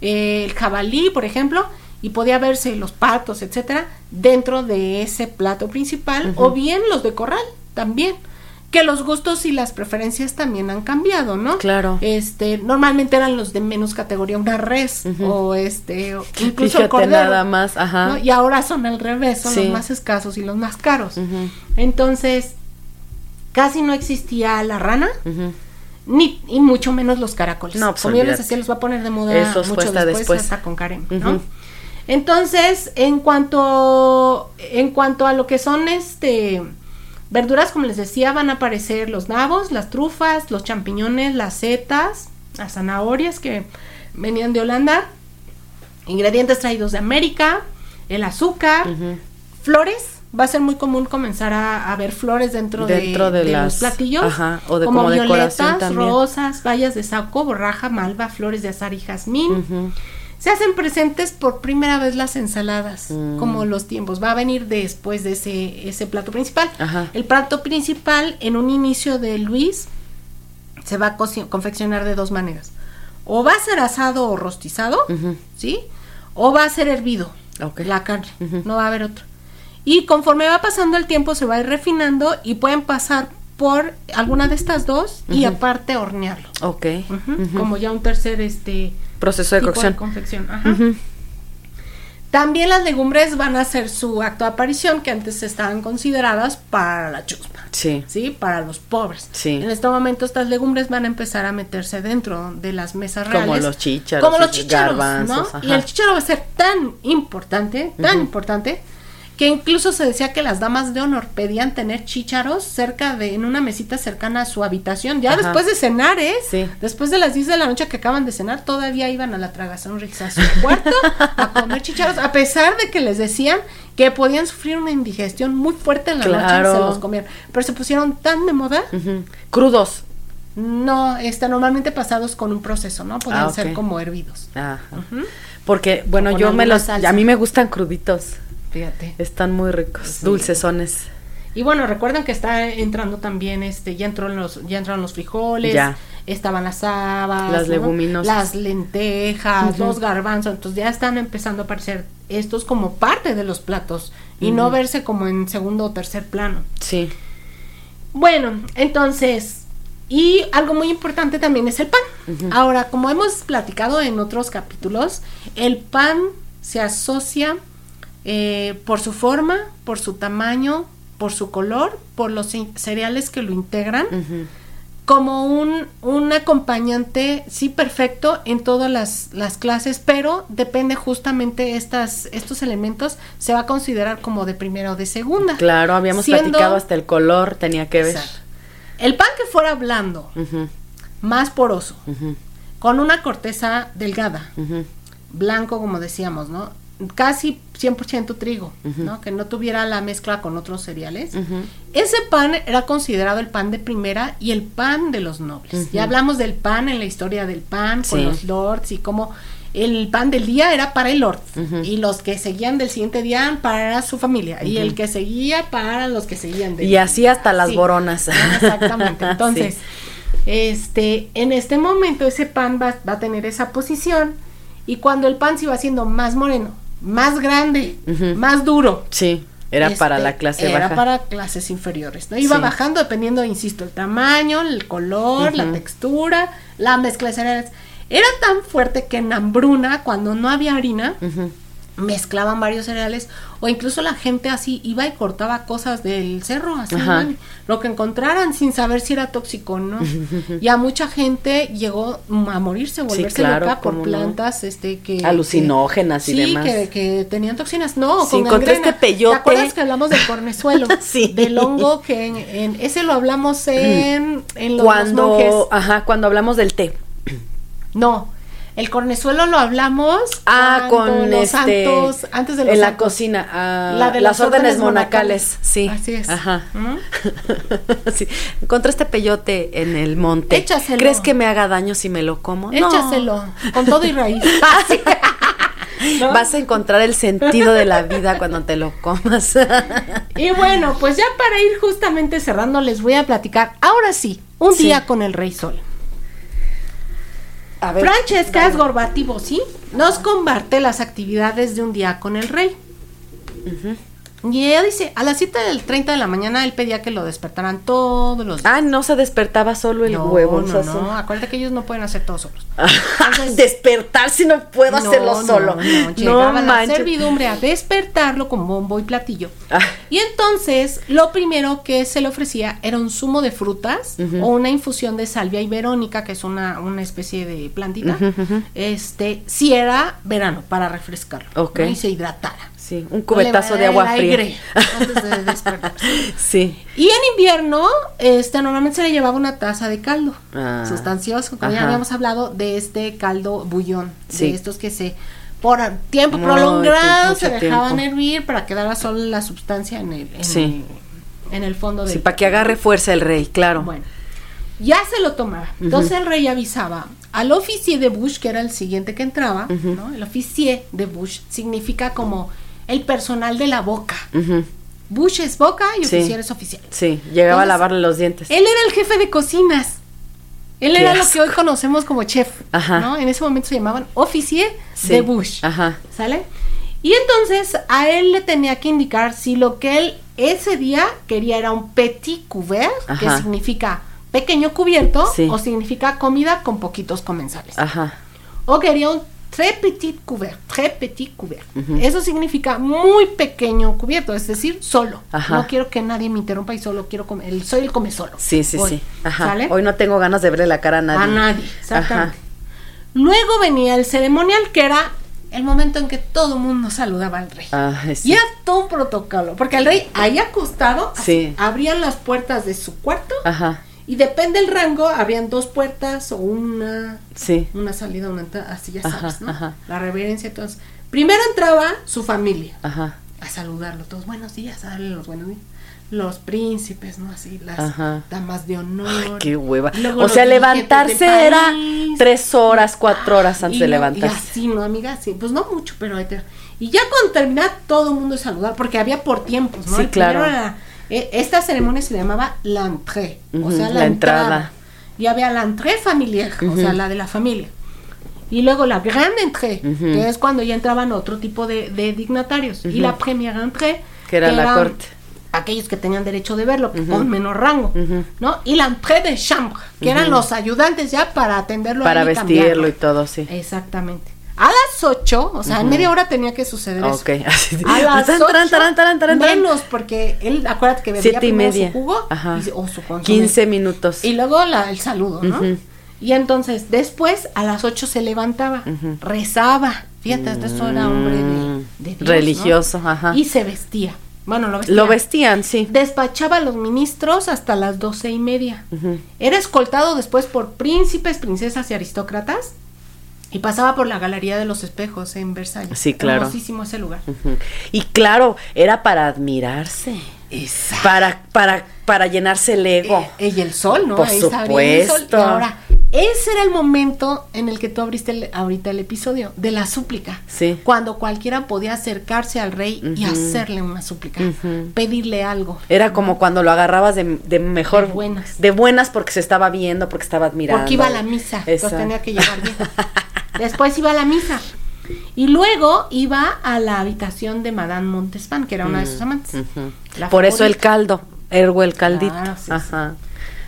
eh, el jabalí, por ejemplo, y podía verse los patos, etcétera, dentro de ese plato principal o bien los de corral también que los gustos y las preferencias también han cambiado, ¿no? Claro. Este, normalmente eran los de menos categoría, una res o este, incluso el cordero, nada más, ajá. Y ahora son al revés, son los más escasos y los más caros. Entonces, casi no existía la rana. Ni, y mucho menos los caracoles. No, pues Como yo les decía, los va a poner de moda Eso mucho después, después, hasta con Karen, ¿no? Entonces, en cuanto en cuanto a lo que son este Verduras, como les decía, van a aparecer los nabos, las trufas, los champiñones, las setas, las zanahorias que venían de Holanda, ingredientes traídos de América, el azúcar, flores. Va a ser muy común comenzar a, ver flores dentro, de, los platillos, o de como, violetas, rosas, bayas de saco, borraja, malva, flores de azar y jazmín se hacen presentes por primera vez las ensaladas, mm. como los tiempos. Va a venir después de ese, ese plato principal. El plato principal, en un inicio de Luis, se va a confeccionar de dos maneras. O va a ser asado o rostizado, ¿sí? O va a ser hervido la carne, no va a haber otro. Y conforme va pasando el tiempo se va a ir refinando y pueden pasar por alguna de estas dos y aparte hornearlo. Ok. Como ya un tercer este proceso de cocción. confección. También las legumbres van a hacer su acto de aparición que antes estaban consideradas para la chuspa. Sí. Sí, para los pobres. Sí. En este momento estas legumbres van a empezar a meterse dentro de las mesas reales. Como los chícharos. Como los chícharos, ¿no? Y el chícharo va a ser tan importante, tan importante, que incluso se decía que las damas de honor pedían tener chícharos cerca de, en una mesita cercana a su habitación, ya después de cenar, ¿eh? Sí. Después de las 10 de la noche que acaban de cenar, todavía iban a la tragazón a su cuarto a comer chícharos, a pesar de que les decían que podían sufrir una indigestión muy fuerte en la noche, se los comían, pero se pusieron tan de moda. Crudos. No, está normalmente pasados con un proceso, ¿no? Podían ah, ser como hervidos. Ajá. Porque, bueno, yo me los, a mí me gustan cruditos. Están muy ricos, dulcesones. Y bueno, recuerden que está entrando también, este, ya entró los, ya entraron los frijoles, ya. estaban las habas, las leguminosas, las lentejas, los garbanzos, entonces ya están empezando a aparecer estos como parte de los platos y no verse como en segundo o tercer plano. Sí. Bueno, entonces, y algo muy importante también es el pan. Ahora, como hemos platicado en otros capítulos, el pan se asocia eh, por su forma, por su tamaño, por su color, por los cereales que lo integran, como un, un, acompañante, sí, perfecto en todas las, las, clases, pero depende justamente estas, estos elementos, se va a considerar como de primera o de segunda. Claro, habíamos platicado hasta el color, tenía que ver. El pan que fuera blando, más poroso, con una corteza delgada, blanco como decíamos, ¿no? Casi 100% trigo, ¿no? Que no tuviera la mezcla con otros cereales. Ese pan era considerado el pan de primera y el pan de los nobles. Ya hablamos del pan en la historia del pan con los lords y cómo el pan del día era para el lord. Y los que seguían del siguiente día para su familia. Y el que seguía para los que seguían de y así hasta las boronas. Exactamente. Entonces Este, en este momento ese pan va, va, a tener esa posición y cuando el pan se iba haciendo más moreno, más grande, más duro. Sí. Era para la este, clase baja. Era para clases inferiores. ¿no? Iba bajando dependiendo, insisto, el tamaño, el color, la textura, la mezcla de cereales. Era tan fuerte que en hambruna, cuando no había harina, mezclaban varios cereales o incluso la gente así iba y cortaba cosas del cerro, así, lo que encontraran sin saber si era tóxico o no. y a mucha gente llegó a morirse, volverse loca por plantas este que alucinógenas y demás. Que, que tenían toxinas. No, con encontré este peyote. ¿Te acuerdas que hablamos del cornezuelo? sí. Del hongo que en, ese lo hablamos en, en los cuando, ajá, cuando hablamos del té. No, el cornezuelo lo hablamos ah, con los este, santos, antes de los En la cocina, ah, la de las, órdenes, monacales. sí. Así es. Ajá. sí. Encontré este peyote en el monte. Échaselo. ¿Crees que me haga daño si me lo como? Échaselo, con todo y raíz. Vas a encontrar el sentido de la vida cuando te lo comas. y bueno, pues ya para ir justamente cerrando, les voy a platicar, ahora sí, un día con el Rey Sol. Francesca Sgorbativo, ¿sí? Nos comparte las actividades de un día con el rey. Y ella dice, a las 7 del 30 de la mañana él pedía que lo despertaran todos los días. Ah, no se despertaba solo el huevo. No, no, acuérdate que ellos no pueden hacer todo solos. Despertar si no puedo hacerlo solo. No, llegaba la servidumbre a despertarlo con bombo y platillo. Ah. Y entonces, lo primero que se le ofrecía era un zumo de frutas o una infusión de salvia y verónica, que es una, una especie de plantita. Este, si era verano, para refrescarlo. Y se hidratara. Sí, un cubetazo de agua fría. Antes de sí. Y en invierno, este, normalmente se le llevaba una taza de caldo ah. sustancioso. Como ya habíamos hablado de este caldo bullón, de estos que se por tiempo prolongado se dejaban hervir para quedara solo la sustancia en el, en, el, fondo del. Sí, para que agarre fuerza el rey, claro. Bueno, ya se lo tomaba. Entonces el rey avisaba al oficier de Bush, que era el siguiente que entraba, ¿no? El oficier de Bush significa como el personal de la boca. Bush es boca y oficial es oficial. Sí, llegaba a lavarle los dientes. Él era el jefe de cocinas. Él era lo que hoy conocemos como chef, Ajá. ¿no? En ese momento se llamaban oficier de Bush. Ajá. ¿Sale? Y entonces a él le tenía que indicar si lo que él ese día quería era un petit couvert, que significa pequeño cubierto, o significa comida con poquitos comensales. Ajá. O quería un très petit couvert, très petit couvert. Eso significa muy pequeño cubierto, es decir, solo. No quiero que nadie me interrumpa y solo quiero comer, soy el come solo. Sí, sí, sí. Hoy no tengo ganas de verle la cara a nadie. A nadie, exactamente. Luego venía el ceremonial que era el momento en que todo el mundo saludaba al rey. Ah, y era todo un protocolo, porque el rey ahí acostado, abrían las puertas de su cuarto. Ajá y depende del rango, habían dos puertas o una, sí. una salida, una entrada, así ya sabes, ¿no? La reverencia, entonces. Primero entraba su familia ajá. a saludarlo, todos buenos días, a darle los buenos días. Los príncipes, ¿no? Así, las damas de honor. Ay, qué hueva. O sea, levantarse era tres horas, cuatro horas antes de levantarse. Y así, ¿no, amiga? Sí, pues no mucho, pero... Y ya cuando terminaba todo el mundo saludar, porque había por tiempos, ¿no? Sí, claro. E, esta ceremonia se llamaba l'entrée, o sea, la, entrada. Y había l'entrée familiar, o sea, la de la familia. Y luego la grande entrée, que es cuando ya entraban otro tipo de, dignatarios. Y la première entrée, que era la corte. Aquellos que tenían derecho de verlo, con menor rango, ¿no? Y la entrée de chambre, que eran los ayudantes ya para atenderlo. Para vestirlo y todo, sí. Exactamente. A las 8, o sea, en media hora tenía que suceder eso. Ok, A las 8, menos, porque él, acuérdate que bebía Siete y media. su jugo Ajá. o su consomé. 15 minutos. Y luego la, el saludo, ¿no? Y entonces, después, a las 8 se levantaba, rezaba. Fíjate, esto era hombre de, Dios, Religioso, ajá. Y se vestía. Bueno, lo vestían. Lo vestían, sí. Despachaba a los ministros hasta las doce y media. Era escoltado después por príncipes, princesas y aristócratas y pasaba por la Galería de los Espejos en Versalles. Sí, claro. Hermosísimo ese lugar. Y claro, era para admirarse. Exacto. Para, para, para llenarse el ego. Eh, y el sol, ¿no? Por supuesto. ahora, ese era el momento en el que tú abriste ahorita el episodio de la súplica. Sí. Cuando cualquiera podía acercarse al rey y hacerle una súplica, pedirle algo. Era como cuando lo agarrabas de, mejor. De buenas. De buenas porque se estaba viendo, porque estaba admirando. Porque iba a la misa. Entonces tenía que llevar bien. Después iba a la misa. Y luego iba a la habitación de Madame Montespan, que era una de sus amantes. Por eso el caldo, ergo el caldito. Ajá.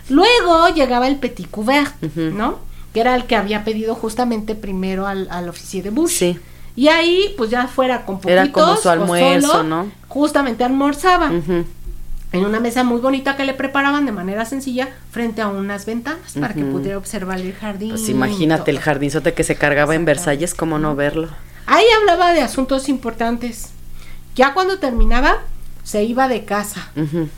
Luego llegaba el petit couvert, ¿no? Que era el que había pedido justamente primero al, al oficial de Bush. Sí. Y ahí, pues ya fuera con poquitos Era como su almuerzo, ¿no? Justamente almorzaba. En una mesa muy bonita que le preparaban de manera sencilla frente a unas ventanas para que pudiera observar el jardín. Pues imagínate el jardinzote que se cargaba en Versalles, cómo no verlo. Ahí hablaba de asuntos importantes. Ya cuando terminaba, se iba de casa,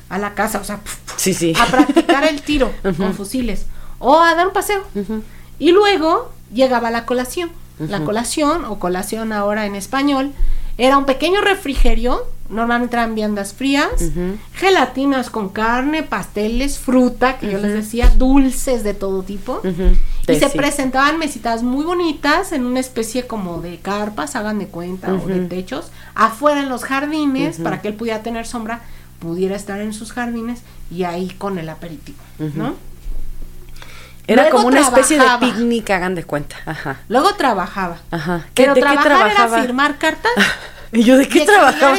a la casa, o sea, sí, sí. a practicar el tiro con fusiles o a dar un paseo. Y luego llegaba la colación. La colación, o colación ahora en español, era un pequeño refrigerio, normalmente eran viandas frías, gelatinas con carne, pasteles, fruta, que yo les decía, dulces de todo tipo. Y se presentaban mesitas muy bonitas en una especie como de carpas, hagan de cuenta, o de techos, afuera en los jardines, para que él pudiera tener sombra, pudiera estar en sus jardines y ahí con el aperitivo, ¿no? Era como una especie de picnic, hagan de cuenta. Ajá. Luego trabajaba. Ajá. Pero trabajar era firmar cartas. ¿Y yo de qué trabajaba?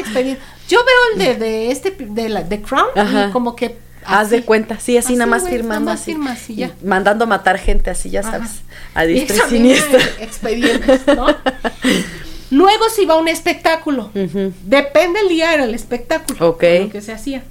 Yo veo el de, de este, de, la, de Crown, y como que Haz de cuenta, sí, así, nada más firmando así. ya. mandando matar gente así, ya sabes. A diestra y siniestra. Expedientes, ¿no? Luego se iba a un espectáculo. Depende el día, era el espectáculo. Ok. Lo que se hacía.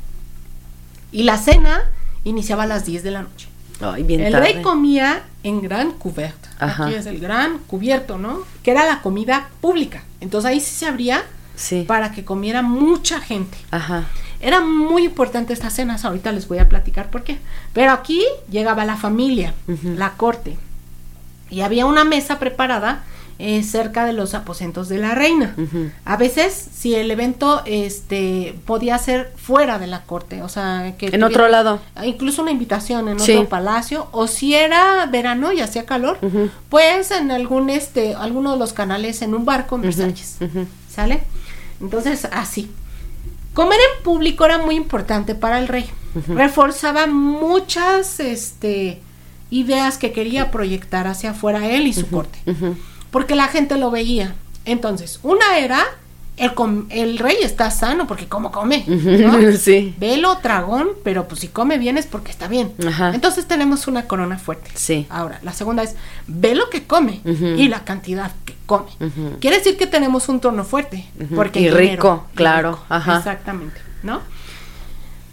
Y la cena iniciaba a las 10 de la noche. Ay, bien el rey comía en gran cubierto. Aquí es el gran cubierto, ¿no? Que era la comida pública. Entonces ahí sí se abría sí. para que comiera mucha gente. Ajá. Era muy importante estas cenas, ahorita les voy a platicar por qué. Pero aquí llegaba la familia, la corte, y había una mesa preparada eh, cerca de los aposentos de la reina. A veces, si el evento este podía ser fuera de la corte, o sea, que en otro lado, incluso una invitación en otro palacio, o si era verano y hacía calor, pues en algún este, alguno de los canales en un barco en Versalles, ¿sale? Entonces así. Comer en público era muy importante para el rey. Reforzaba muchas este, ideas que quería proyectar hacia afuera él y su corte. Porque la gente lo veía. Entonces, una era el, el rey está sano porque como come. ¿no? sí. Velo, tragón, pero pues si come bien es porque está bien. Entonces tenemos una corona fuerte. Sí. Ahora, la segunda es ve lo que come y la cantidad que come. Quiere decir que tenemos un trono fuerte. Porque y rico, claro. Ajá. Exactamente, ¿no?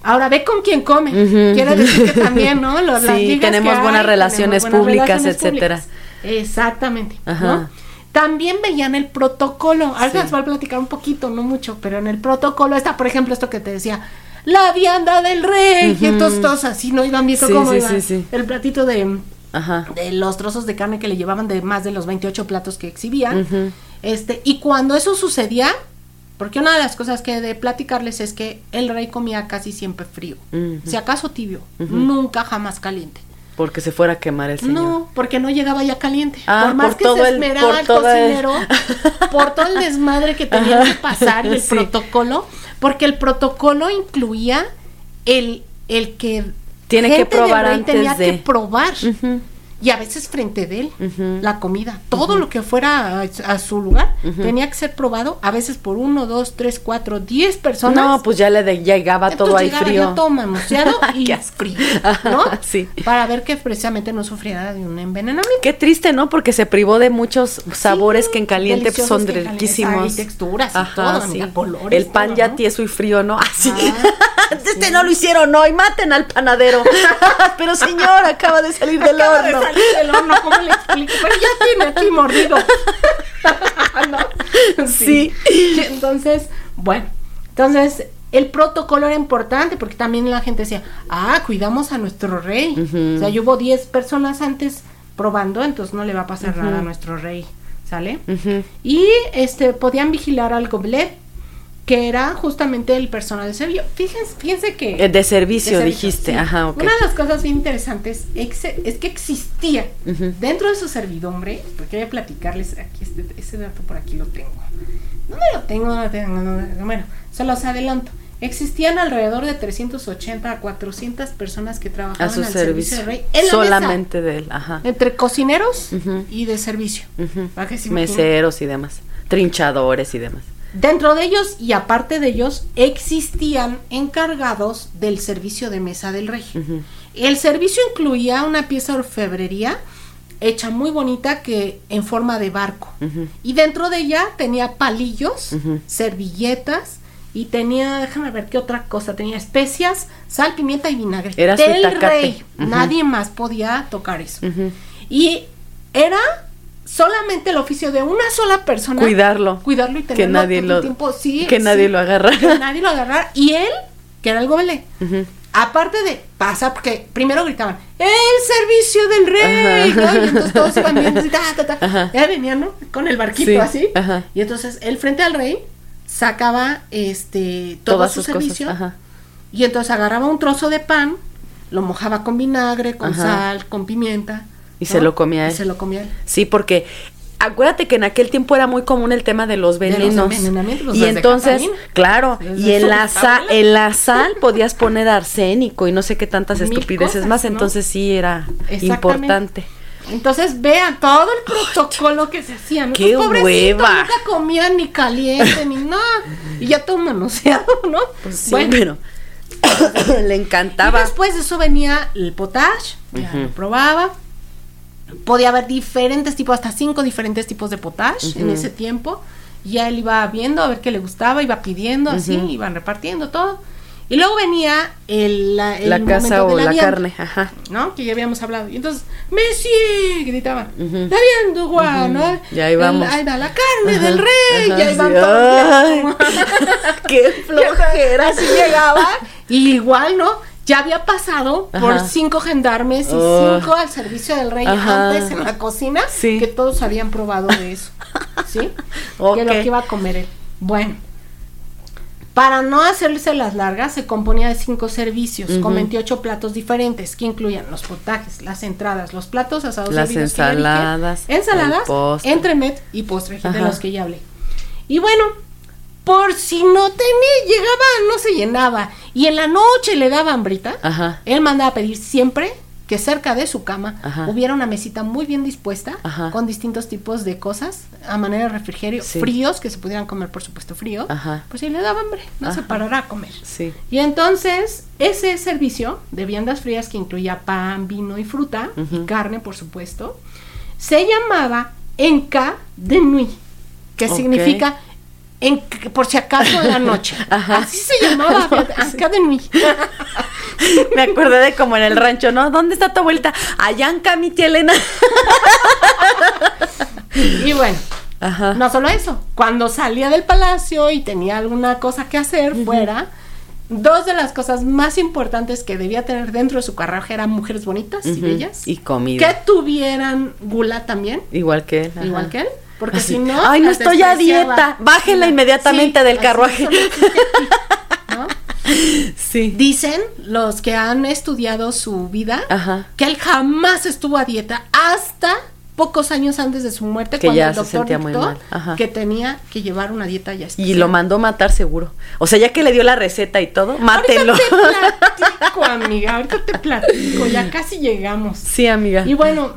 Ahora ve con quién come. Quiere decir que también, ¿no? sí, tenemos buenas relaciones públicas, etcétera. Exactamente, ¿no? También veían el protocolo. Ahora les voy a platicar un poquito, no mucho, pero en el protocolo está, por ejemplo, esto que te decía, la vianda del rey. Y entonces todos así, ¿no? Iban viendo cómo iba el platito de, de los trozos de carne que le llevaban de más de los 28 platos que exhibían. Este, y cuando eso sucedía, porque una de las cosas que he de platicarles es que el rey comía casi siempre frío, si acaso tibio, nunca jamás caliente. Porque se fuera a quemar el señor. No, porque no llegaba ya caliente. Ah, por más que se esmeraba el, cocinero, por todo el desmadre que tenía que pasar el protocolo, porque el protocolo incluía el, el que tiene que probar antes tenía que probar y a veces frente de él la comida. Todo lo que fuera a, su lugar tenía que ser probado, a veces por uno, dos, tres, cuatro, diez personas. No, pues ya le llegaba todo ahí frío. Ya todo y frío, ¿no? sí. Para ver que precisamente no sufriera de un envenenamiento. Qué triste, ¿no? Porque se privó de muchos sabores que en caliente son riquísimos. Y texturas y todo, colores. El pan ya tieso y frío, ¿no? Así. Ah, este no lo hicieron hoy, maten al panadero. Pero señor, acaba de salir del horno el horno, ¿cómo le explico? Pero ya tiene aquí mordido. Sí. Entonces, bueno, entonces el protocolo era importante porque también la gente decía, ah, cuidamos a nuestro rey. O sea, yo hubo 10 personas antes probando, entonces no le va a pasar nada a nuestro rey, ¿sale? Y este podían vigilar al goblet que era justamente el personal de servicio. Fíjense, fíjense que... Eh, de servicio, dijiste, ajá, Una de las cosas bien interesantes es que existía dentro de su servidumbre, porque voy a platicarles aquí, este, ese dato por aquí lo tengo. ¿Dónde lo tengo? No lo tengo, bueno, se los adelanto. Existían alrededor de 380 a 400 personas que trabajaban a su servicio, rey. Solamente de él, ajá. Entre cocineros y de servicio. Meseros y demás. Trinchadores y demás. Dentro de ellos y aparte de ellos existían encargados del servicio de mesa del rey. El servicio incluía una pieza de orfebrería hecha muy bonita que en forma de barco. Y dentro de ella tenía palillos, servilletas y tenía, déjame ver qué otra cosa, tenía especias, sal, pimienta y vinagre. Era del rey. Nadie más podía tocar eso. Y era solamente el oficio de una sola persona. Cuidarlo. Cuidarlo y tenerlo que nadie lo, tiempo. Sí, que nadie lo agarrara. Que nadie lo agarrara. Y él, que era el gobelé. Aparte de pasar, porque primero gritaban, ¡el servicio del rey! Y entonces todos iban viendo así, ta, ta, ta. Ya venían, ¿no? Con el barquito así. Y entonces él frente al rey sacaba este todo Todas su servicio. Y entonces agarraba un trozo de pan, lo mojaba con vinagre, con sal, con pimienta y se lo comía él. Y se lo comía él. Sí, porque acuérdate que en aquel tiempo era muy común el tema de los venenos. y entonces, claro, y en la, sal, en la sal podías poner arsénico y no sé qué tantas estupideces más, entonces sí era importante. Entonces vean todo el protocolo que se hacía. ¿no? ¡Qué hueva! Nunca comían ni caliente ni nada. Y ya todo manoseado, ¿no? Pues sí, bueno. le encantaba. Y después de eso venía el potage, ya lo probaba podía haber diferentes tipos, hasta cinco diferentes tipos de potage en ese tiempo. Ya él iba viendo a ver qué le gustaba, iba pidiendo, así, iban repartiendo todo. Y luego venía el, la, casa o la, carne, ajá. ¿no? Que ya habíamos hablado. Y entonces, Messi, gritaban, uh -huh. ¿no? Ya íbamos. ahí va la carne del rey, ya iban todos. ¡Qué flojera! Así llegaba. Y igual, ¿no? Ya había pasado por cinco gendarmes y oh. cinco al servicio del rey antes en la cocina, que todos habían probado de eso, ¿sí? Que lo que iba a comer él. Bueno, para no hacerse las largas, se componía de cinco servicios con 28 platos diferentes, que incluían los potajes, las entradas, los platos asados, las ensaladas, ensaladas, entremet y postre, de los que ya hablé. Y bueno, por si no tenía, llegaba, no se llenaba, y en la noche le daba hambrita, él mandaba a pedir siempre que cerca de su cama hubiera una mesita muy bien dispuesta con distintos tipos de cosas a manera de refrigerio, fríos, que se pudieran comer, por supuesto, frío. Pues si le daba hambre, no se parará a comer. Y entonces, ese servicio de viandas frías que incluía pan, vino y fruta, y carne, por supuesto, se llamaba Enca de Nuit, que significa en, por si acaso en la noche. Así se llamaba acá de mí. Me acordé de como en el rancho, ¿no? ¿Dónde está tu abuelita? Allá en mi tía Elena. y bueno, no solo eso, cuando salía del palacio y tenía alguna cosa que hacer fuera, dos de las cosas más importantes que debía tener dentro de su carruaje eran mujeres bonitas y bellas. Y comida. Que tuvieran gula también. Igual que él. Igual que él. Porque si no. Ay, no estoy a dieta. Bájela inmediatamente del carruaje. Sí. Dicen los que han estudiado su vida que él jamás estuvo a dieta hasta pocos años antes de su muerte que cuando ya el doctor se muy mal. que tenía que llevar una dieta ya especial. Y lo mandó matar seguro. O sea, ya que le dio la receta y todo, mátelo. Ahorita te platico, amiga. Ahorita te platico. Ya casi llegamos. Sí, amiga. Y bueno,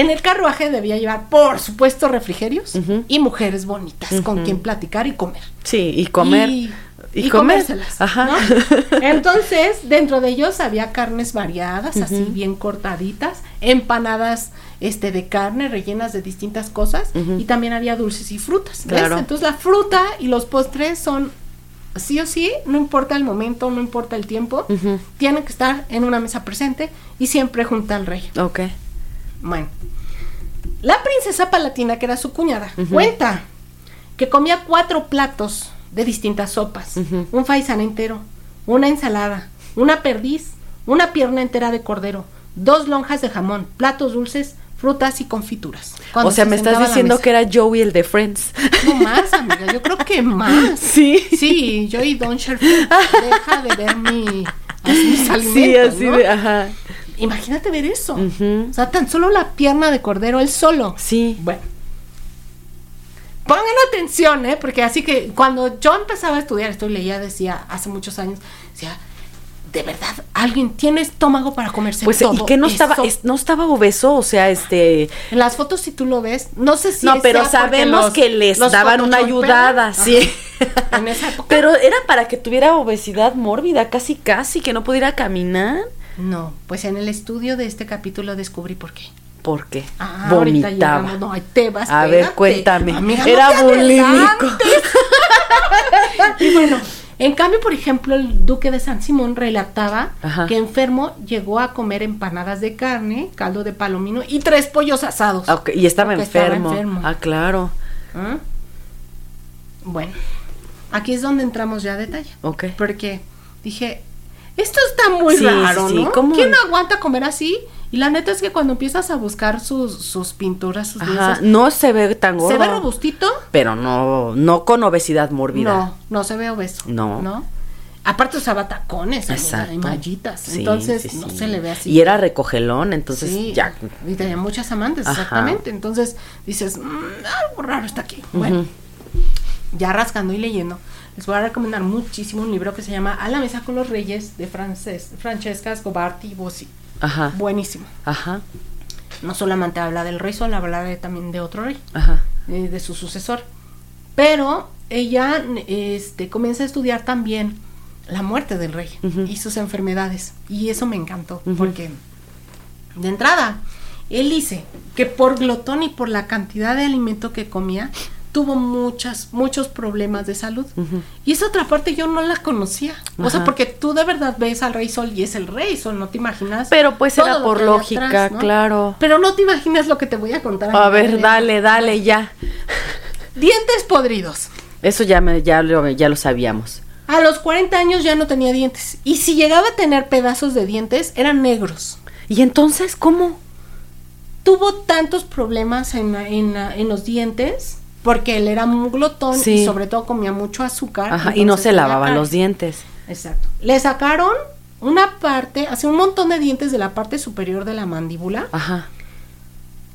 en el carruaje debía llevar, por supuesto, refrigerios y mujeres bonitas con quien platicar y comer. Sí, y comer. Y, comérselas. Ajá. Entonces, dentro de ellos había carnes variadas, así bien cortaditas, empanadas este de carne rellenas de distintas cosas y también había dulces y frutas. Claro. Entonces la fruta y los postres son sí o sí, no importa el momento, no importa el tiempo, tienen que estar en una mesa presente y siempre junto al rey. Ok. Bueno, la princesa palatina, que era su cuñada, cuenta que comía cuatro platos de distintas sopas, un faisán entero, una ensalada, una perdiz, una pierna entera de cordero, dos lonjas de jamón, platos dulces, frutas y confituras. o sea, me estás diciendo que era Joey el de Friends. No más, amiga, yo creo que más. Sí. Sí, Joey Don't deja de ver mi, mis alimentos, Sí, así de, ajá. Imagínate ver eso. O sea, tan solo la pierna de cordero, él solo. Sí. Bueno. Pongan atención, ¿eh? Porque así que cuando yo empezaba a estudiar esto, leía, decía, hace muchos años, decía, de verdad, alguien tiene estómago para comerse pues, todo. ¿Y que no estaba, no estaba obeso? O sea, este. En las fotos, si tú lo ves, no sé si. No, pero sabemos que les daban una ayudada, sí. En esa época. Pero era para que tuviera obesidad mórbida, casi, casi, que no pudiera caminar. No, pues en el estudio de este capítulo descubrí por qué. ¿Por qué? Ah, Vomitaba. No, te vas, a ver, cuéntame. Era bulímico. y bueno, en cambio, por ejemplo, el duque de San Simón relataba que enfermo llegó a comer empanadas de carne, caldo de palomino y tres pollos asados. y estaba enfermo. Ah, claro. ¿Ah? Bueno, aquí es donde entramos ya a detalle. Ok. Porque dije, esto está muy raro, ¿no? ¿Quién aguanta comer así? Y la neta es que cuando empiezas a buscar sus, sus pinturas, sus no se ve tan gordo. Se ve robustito. Pero no, no con obesidad mórbida. No, no se ve obeso. No. ¿No? Aparte usaba tacones y mallitas, entonces no se le ve así. Y era recogelón, entonces ya. Y tenía muchas amantes, exactamente. Entonces dices, mm, algo raro está aquí. Bueno, ya rascando y leyendo, les voy a recomendar muchísimo un libro que se llama A la mesa con los reyes de Frances, Francesca Scobarti Bossi. Ajá. Buenísimo. Ajá. No solamente habla del rey Sol, habla también de otro rey, Ajá. Eh, de su sucesor. Pero ella este, comienza a estudiar también la muerte del rey y sus enfermedades. Y eso me encantó, porque de entrada, él dice que por glotón y por la cantidad de alimento que comía, tuvo muchas, muchos problemas de salud. Y esa otra parte yo no la conocía. O sea, porque tú de verdad ves al Rey Sol y es el Rey Sol, no te imaginas. Pero pues era por lógica, claro. Pero no te imaginas lo que te voy a contar. A, ver, dale, dale, ya. Dientes podridos. Eso ya, me, ya, lo, ya lo sabíamos. A los 40 años ya no tenía dientes. Y si llegaba a tener pedazos de dientes, eran negros. ¿Y entonces cómo? Tuvo tantos problemas en, en, en los dientes porque él era un glotón y sobre todo comía mucho azúcar. Ajá, y no se lavaba los dientes. Exacto. Le sacaron una parte, hace un montón de dientes de la parte superior de la mandíbula. Ajá.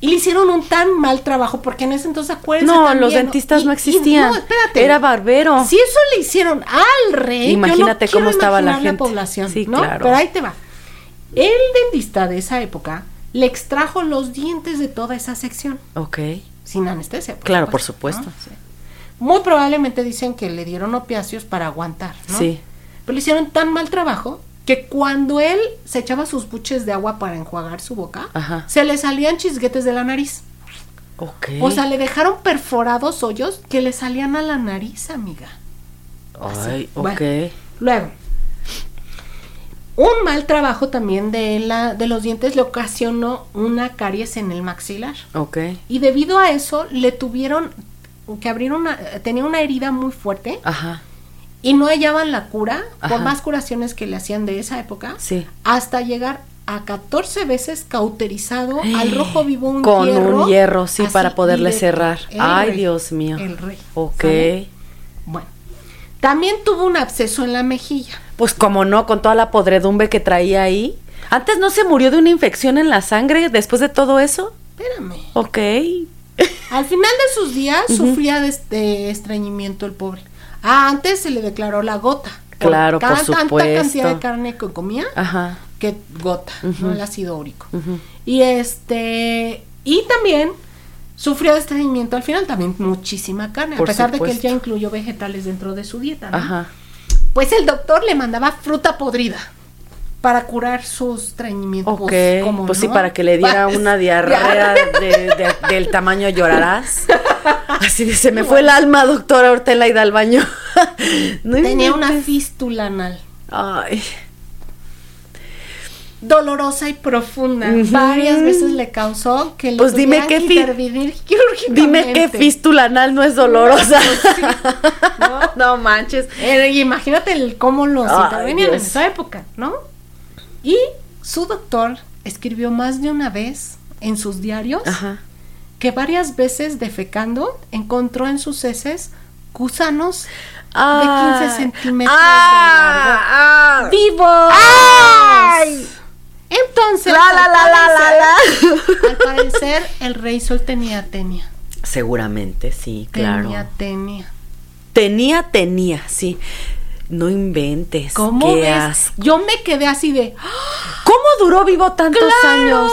Y le hicieron un tan mal trabajo, porque en ese entonces, acuérdense. No, los dentistas no existían. no, espérate. Era barbero. Si eso le hicieron al rey. Imagínate cómo estaba la gente. población. Sí, claro. Pero ahí te va. El dentista de esa época le extrajo los dientes de toda esa sección. Ok sin anestesia. claro, por supuesto. Muy probablemente dicen que le dieron opiáceos para aguantar, ¿no? Sí. Pero le hicieron tan mal trabajo que cuando él se echaba sus buches de agua para enjuagar su boca, se le salían chisguetes de la nariz. Ok. O sea, le dejaron perforados hoyos que le salían a la nariz, amiga. Ay, ok. luego, un mal trabajo también de, la, de los dientes le ocasionó una caries en el maxilar. Ok. Y debido a eso le tuvieron que abrir una, tenía una herida muy fuerte. Ajá. Y no hallaban la cura, por más curaciones que le hacían de esa época, sí. hasta llegar a 14 veces cauterizado al rojo vivo un Con un hierro, sí, para poderle cerrar. Ay, Dios mío. El rey. Ok. Bueno. También tuvo un absceso en la mejilla. Pues como no, con toda la podredumbre que traía ahí. Antes no se murió de una infección en la sangre después de todo eso. Espérame. Ok. Al final de sus días sufría de este estreñimiento el pobre. Ah, antes se le declaró la gota. Claro, por, por supuesto. Tanta cantidad de carne que comía Ajá. que gota, no el ácido úrico. Y este, y también sufrió de estreñimiento al final, también muchísima carne, a pesar de que él ya incluyó vegetales dentro de su dieta. ¿no? Ajá. Pues el doctor le mandaba fruta podrida para curar sus estreñimientos. Ok, pues sí, para que le diera una diarrea del tamaño llorarás. Así se me fue el alma, doctora Ortela, y da al baño. Tenía una fístula anal. Ay dolorosa y profunda. Varias veces le causó que le pues dime qué. Dime qué fístula anal no es dolorosa. No, manches. Eh, imagínate el, cómo los intervenían en esa época, ¿no? Y su doctor escribió más de una vez en sus diarios que varias veces defecando encontró en sus heces gusanos de 15 centímetros ah, de largo. Ah, ¡Vivos! Entonces, la, la, la, la, al parecer, el rey sol tenía tenia. Seguramente, sí, claro. Tenía tenia. Tenía, tenía, sí. No inventes. ¿Cómo ves? Yo me quedé así de. ¿Cómo duró vivo tantos años?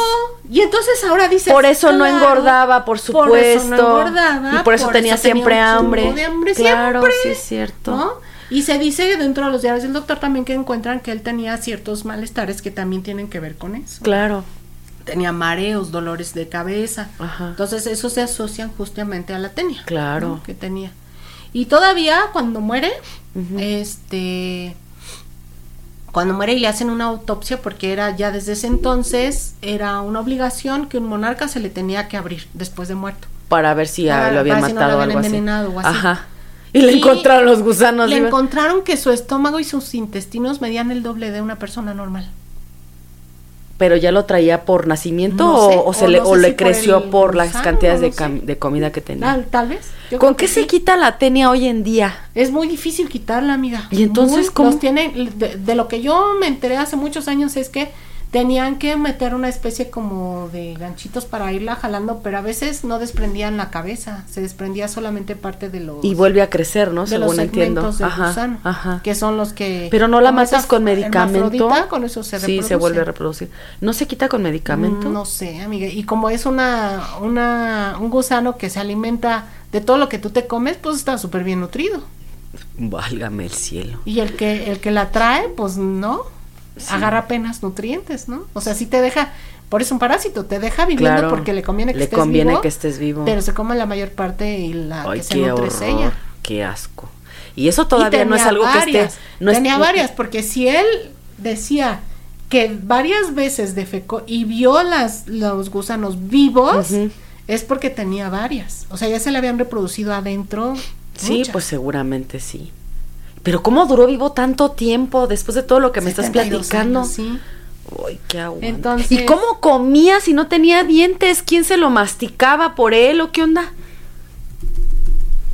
Y entonces ahora dice. Por eso no engordaba, por supuesto. Por eso no engordaba. Y por eso tenía siempre hambre. De hambre. Claro, sí es cierto. Y se dice dentro de los diarios del doctor también que encuentran que él tenía ciertos malestares que también tienen que ver con eso. Claro. Tenía mareos, dolores de cabeza. Ajá. Entonces, eso se asocian justamente a la tenia. Claro. Que tenía. Y todavía cuando muere, este cuando muere y le hacen una autopsia porque era ya desde ese entonces era una obligación que un monarca se le tenía que abrir después de muerto para ver si lo habían matado o algo así. O así. Ajá. Y le encontraron los gusanos. Le encontraron que su estómago y sus intestinos medían el doble de una persona normal pero ya lo traía por nacimiento o, se le, o le creció por, las cantidades de, comida que tenía. Tal, vez. ¿Con qué se quita la tenia hoy en día? Es muy difícil quitarla, amiga. Y entonces, ¿cómo? tiene, de, lo que yo me enteré hace muchos años es que tenían que meter una especie como de ganchitos para irla jalando, pero a veces no desprendían la cabeza, se desprendía solamente parte de los y vuelve a crecer, ¿no? De Según los entiendo. ajá, ajá. que son los que pero no la matas con medicamento, con eso se sí se vuelve a reproducir. No se quita con medicamento. No sé, amiga. Y como es una una un gusano que se alimenta de todo lo que tú te comes, pues está súper bien nutrido. Válgame el cielo. Y el que el que la trae, pues no agarra apenas nutrientes, ¿no? O sea, sí te deja, por eso un parásito, te deja viviendo porque le conviene que le estés conviene vivo, que estés vivo. Pero se come la mayor parte y la que se nutre ella. Qué asco. Y eso todavía no es algo que esté. No tenía varias, porque si él decía que varias veces defecó y vio las, los gusanos vivos, es porque tenía varias. O sea, ya se le habían reproducido adentro. Sí, pues seguramente sí. Pero ¿cómo duró vivo tanto tiempo después de todo lo que me estás platicando? sí. Uy, qué Entonces, ¿Y cómo comía si no tenía dientes? ¿Quién se lo masticaba por él o qué onda?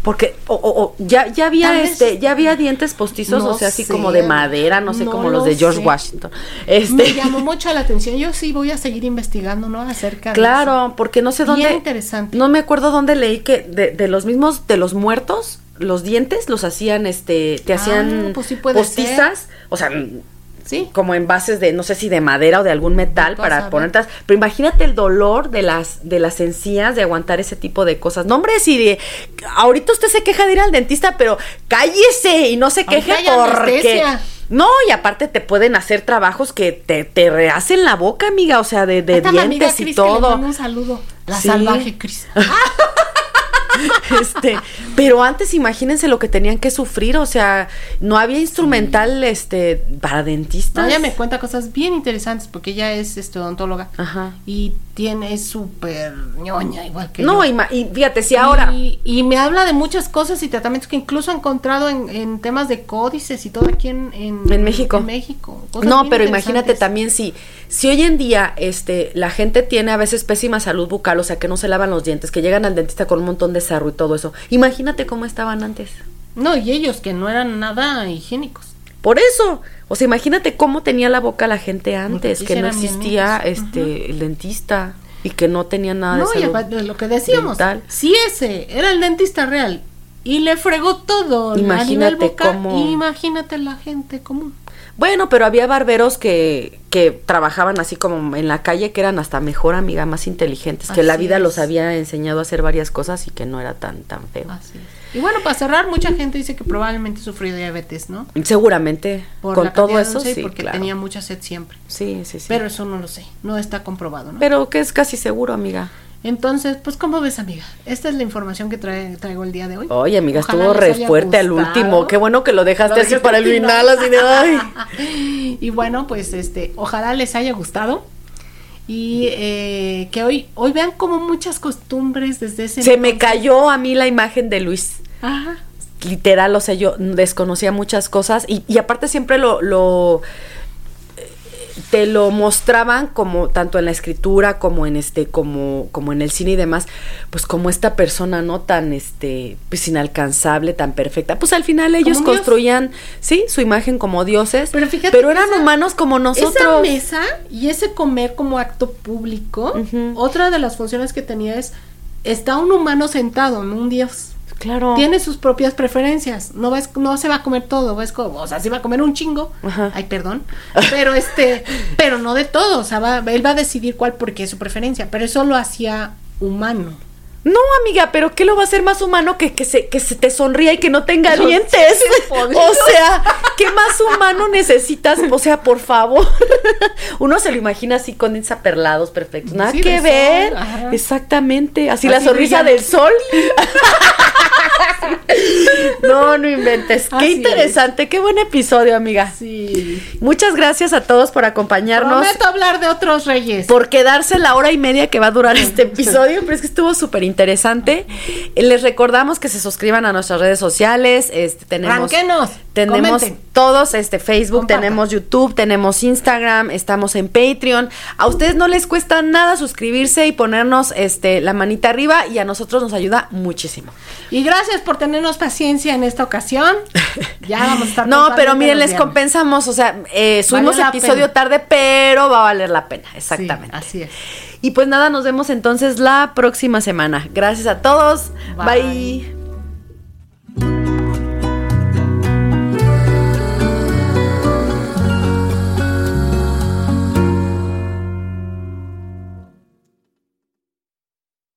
Porque o, ya, ya había este, ya había dientes postizos, o sea, así como de madera, no sé, como los de George Washington. Este. Me llamó mucho la atención. Yo sí voy a seguir investigando, ¿no? Acerca claro, de eso. porque no sé dónde. Bien interesante. No me acuerdo dónde leí que de, de los mismos, de los muertos, los dientes los hacían, este, te ah, hacían pues postizas, o sea, sí, como en bases de, no sé si de madera o de algún metal para ponértelas, pero imagínate el dolor de las, de las encías de aguantar ese tipo de cosas. No, hombre, si de, ahorita usted se queja de ir al dentista, pero cállese y no se queje porque... No, y aparte te pueden hacer trabajos que te, te rehacen la boca, amiga, o sea, de, de dientes y todo. un saludo. La salvaje Cris. este, pero antes imagínense lo que tenían que sufrir, o sea, no había instrumental este para dentistas. ella me cuenta cosas bien interesantes porque ella es este, odontóloga Ajá. y tiene súper ñoña igual que No, yo. Y, fíjate, si ahora y, me habla de muchas cosas y tratamientos que incluso ha encontrado en, temas de códices y todo aquí en, en, México. En México. No, pero imagínate también si si hoy en día este la gente tiene a veces pésima salud bucal, o sea, que no se lavan los dientes, que llegan al dentista con un montón de y todo eso. Imagínate cómo estaban antes. No, y ellos que no eran nada higiénicos. Por eso, o sea, imagínate cómo tenía la boca la gente antes, que no existía este el dentista y que no tenía nada de salud. No, lo que decíamos, si ese era el dentista real y le fregó todo imagínate cómo... imagínate la gente común. Bueno, pero había barberos que, que trabajaban así como en la calle, que eran hasta mejor amiga, más inteligentes, que la vida los había enseñado a hacer varias cosas y que no era tan, tan feo. Y bueno, para cerrar, mucha gente dice que probablemente sufrió diabetes, ¿no? Seguramente. con todo eso, sí, porque tenía mucha sed siempre. Sí, sí, sí. Pero eso no lo sé, no está comprobado, ¿no? Pero que es casi seguro, amiga. Entonces, pues, ¿cómo ves, amiga? Esta es la información que trae, traigo el día de hoy. Oye, amiga, estuvo re fuerte al último. Qué bueno que lo dejaste así para el final, así de ay. y bueno, pues, este, ojalá les haya gustado. Y eh, que hoy, hoy vean como muchas costumbres desde ese. Se me cayó a mí la imagen de Luis. Ajá. Literal, o sea, yo desconocía muchas cosas y, y aparte siempre lo, lo te lo mostraban como tanto en la escritura como en este como como en el cine y demás pues como esta persona no tan este pues inalcanzable tan perfecta. Pues al final ellos construían sí su imagen como dioses pero, fíjate pero eran humanos como nosotros. esa mesa y ese comer como acto público otra de las funciones que tenía es está un humano sentado no un dios Claro. Tiene sus propias preferencias. No vas, no se va a comer todo, es como, o sea, sí va a comer un chingo. Ay, perdón. Pero este, pero no de todo. O sea, él va a decidir cuál porque es su preferencia. Pero eso lo hacía humano. No, amiga, pero ¿qué lo va a hacer más humano que que se, que se te sonría y que no tenga dientes? o sea, ¿qué más humano necesitas? O sea, por favor. Uno se lo imagina así con perlados perfectos. Nada que ver. Exactamente. Así, la sonrisa del sol. no, no inventes. Qué interesante, qué buen episodio, amiga. Sí. Muchas gracias a todos por acompañarnos. Prometo hablar de otros reyes. Por quedarse la hora y media que va a durar este episodio, pero es que estuvo súper interesante. Les recordamos que se suscriban a nuestras redes sociales. Este, tenemos, tenemos todos, este Facebook, tenemos YouTube, tenemos Instagram, estamos en Patreon. A ustedes no les cuesta nada suscribirse y ponernos este la manita arriba y a nosotros nos ayuda muchísimo. Y gracias por tenernos paciencia en esta ocasión. Ya vamos a estar. no, pero miren, les compensamos. O sea, eh, subimos episodio tarde, pero va a valer la pena. Exactamente. así es. Y pues nada, nos vemos entonces la próxima semana. Gracias a todos. Bye.